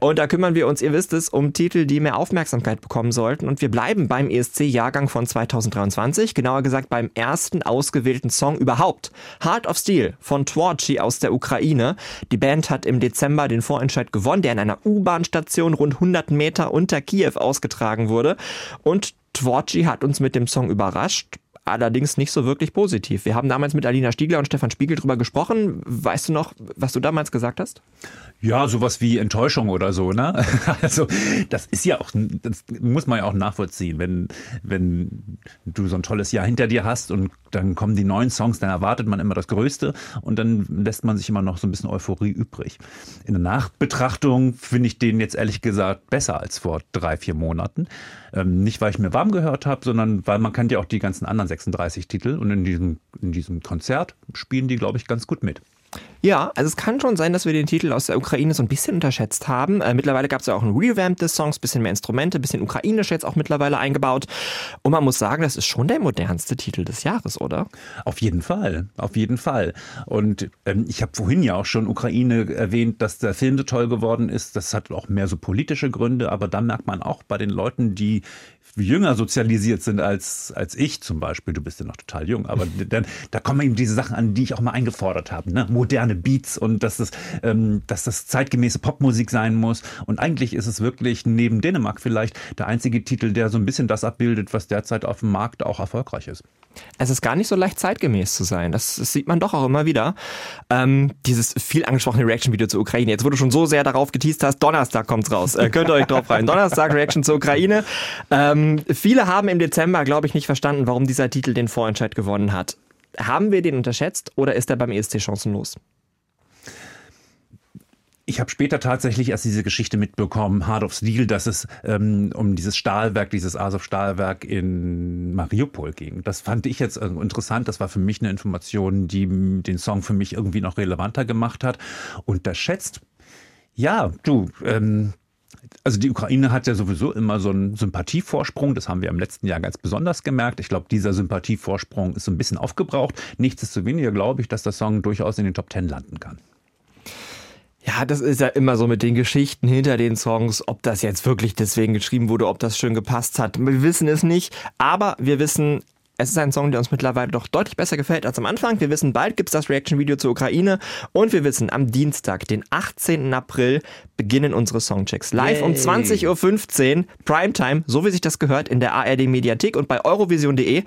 Und da kümmern wir uns, ihr wisst es, um Titel, die mehr Aufmerksamkeit bekommen sollten. Und wir bleiben beim ESC-Jahrgang von 2023, genauer gesagt beim ersten ausgewählten Song überhaupt. Heart of Steel von Tworci aus der Ukraine. Die Band hat im Dezember den Vorentscheid gewonnen, der in einer U-Bahn-Station rund 100 Meter unter Kiew ausgetragen wurde. Und Tworci hat uns mit dem Song überrascht. Allerdings nicht so wirklich positiv. Wir haben damals mit Alina Stiegler und Stefan Spiegel drüber gesprochen. Weißt du noch, was du damals gesagt hast? Ja, sowas wie Enttäuschung oder so, ne? Also das ist ja auch, das muss man ja auch nachvollziehen, wenn wenn du so ein tolles Jahr hinter dir hast und dann kommen die neuen Songs, dann erwartet man immer das Größte und dann lässt man sich immer noch so ein bisschen Euphorie übrig. In der Nachbetrachtung finde ich den jetzt ehrlich gesagt besser als vor drei vier Monaten. Ähm, nicht weil ich mir warm gehört habe, sondern weil man kennt ja auch die ganzen anderen 36 Titel und in diesem in diesem Konzert spielen die, glaube ich, ganz gut mit. Ja, also es kann schon sein, dass wir den Titel aus der Ukraine so ein bisschen unterschätzt haben. Äh, mittlerweile gab es ja auch ein Revamp des Songs, bisschen mehr Instrumente, bisschen ukrainisch jetzt auch mittlerweile eingebaut. Und man muss sagen, das ist schon der modernste Titel des Jahres, oder? Auf jeden Fall, auf jeden Fall. Und ähm, ich habe vorhin ja auch schon Ukraine erwähnt, dass der Film so toll geworden ist. Das hat auch mehr so politische Gründe, aber da merkt man auch bei den Leuten, die jünger sozialisiert sind als, als ich zum Beispiel, du bist ja noch total jung, aber dann, da kommen eben diese Sachen an, die ich auch mal eingefordert habe. Ne? Moderne Beats und dass das, ähm, dass das zeitgemäße Popmusik sein muss. Und eigentlich ist es wirklich neben Dänemark vielleicht der einzige Titel, der so ein bisschen das abbildet, was derzeit auf dem Markt auch erfolgreich ist. Es ist gar nicht so leicht zeitgemäß zu sein. Das, das sieht man doch auch immer wieder. Ähm, dieses viel angesprochene Reaction-Video zur Ukraine. Jetzt, wo du schon so sehr darauf geteased hast, Donnerstag kommt's raus. Äh, könnt ihr euch drauf rein. Donnerstag Reaction zur Ukraine. Ähm, viele haben im Dezember, glaube ich, nicht verstanden, warum dieser Titel den Vorentscheid gewonnen hat. Haben wir den unterschätzt oder ist er beim ESC chancenlos? Ich habe später tatsächlich erst diese Geschichte mitbekommen, Heart of Steel, dass es ähm, um dieses Stahlwerk, dieses Azov-Stahlwerk in Mariupol ging. Das fand ich jetzt äh, interessant. Das war für mich eine Information, die den Song für mich irgendwie noch relevanter gemacht hat. Unterschätzt, ja, du, ähm, also die Ukraine hat ja sowieso immer so einen Sympathievorsprung. Das haben wir im letzten Jahr ganz besonders gemerkt. Ich glaube, dieser Sympathievorsprung ist so ein bisschen aufgebraucht. Nichtsdestoweniger glaube ich, dass der Song durchaus in den Top Ten landen kann. Ja, das ist ja immer so mit den Geschichten hinter den Songs, ob das jetzt wirklich deswegen geschrieben wurde, ob das schön gepasst hat. Wir wissen es nicht, aber wir wissen, es ist ein Song, der uns mittlerweile doch deutlich besser gefällt als am Anfang. Wir wissen, bald gibt's das Reaction-Video zur Ukraine und wir wissen, am Dienstag, den 18. April, beginnen unsere Songchecks. Live um Yay. 20.15 Uhr, Primetime, so wie sich das gehört, in der ARD-Mediathek und bei eurovision.de.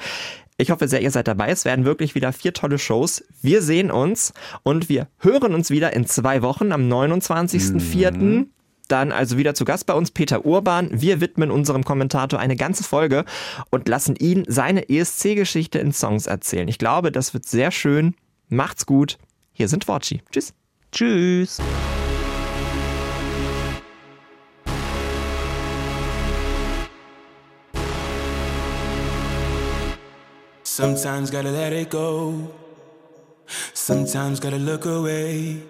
Ich hoffe sehr, ihr seid dabei. Es werden wirklich wieder vier tolle Shows. Wir sehen uns und wir hören uns wieder in zwei Wochen am 29.04. Dann also wieder zu Gast bei uns Peter Urban. Wir widmen unserem Kommentator eine ganze Folge und lassen ihn seine ESC-Geschichte in Songs erzählen. Ich glaube, das wird sehr schön. Macht's gut. Hier sind Worci. Tschüss. Tschüss. Sometimes gotta let it go. Sometimes gotta look away.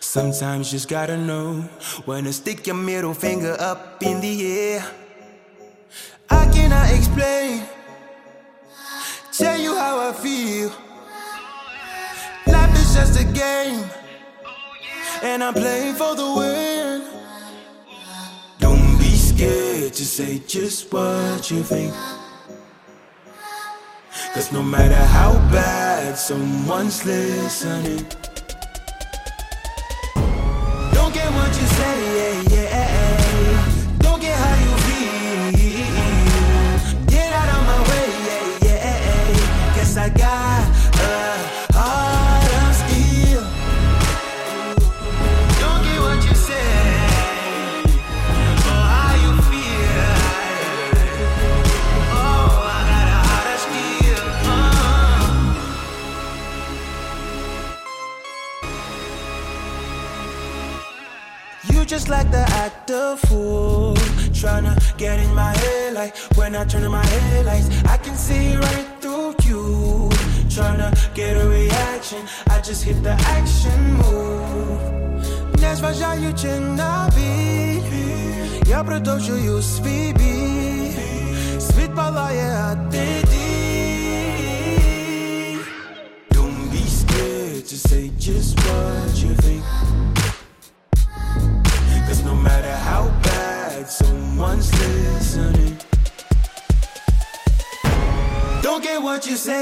Sometimes just gotta know when to stick your middle finger up in the air. I cannot explain, tell you how I feel. Life is just a game, and I'm playing for the win. Don't be scared to say just what you think. Cause no matter how bad someone's listening. turning my headlights. I can see right through you. Trying to get a reaction. I just hit the action move. Не зважаючи на біль, я продовжую свій бій. Світ палає, а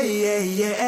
yeah, yeah.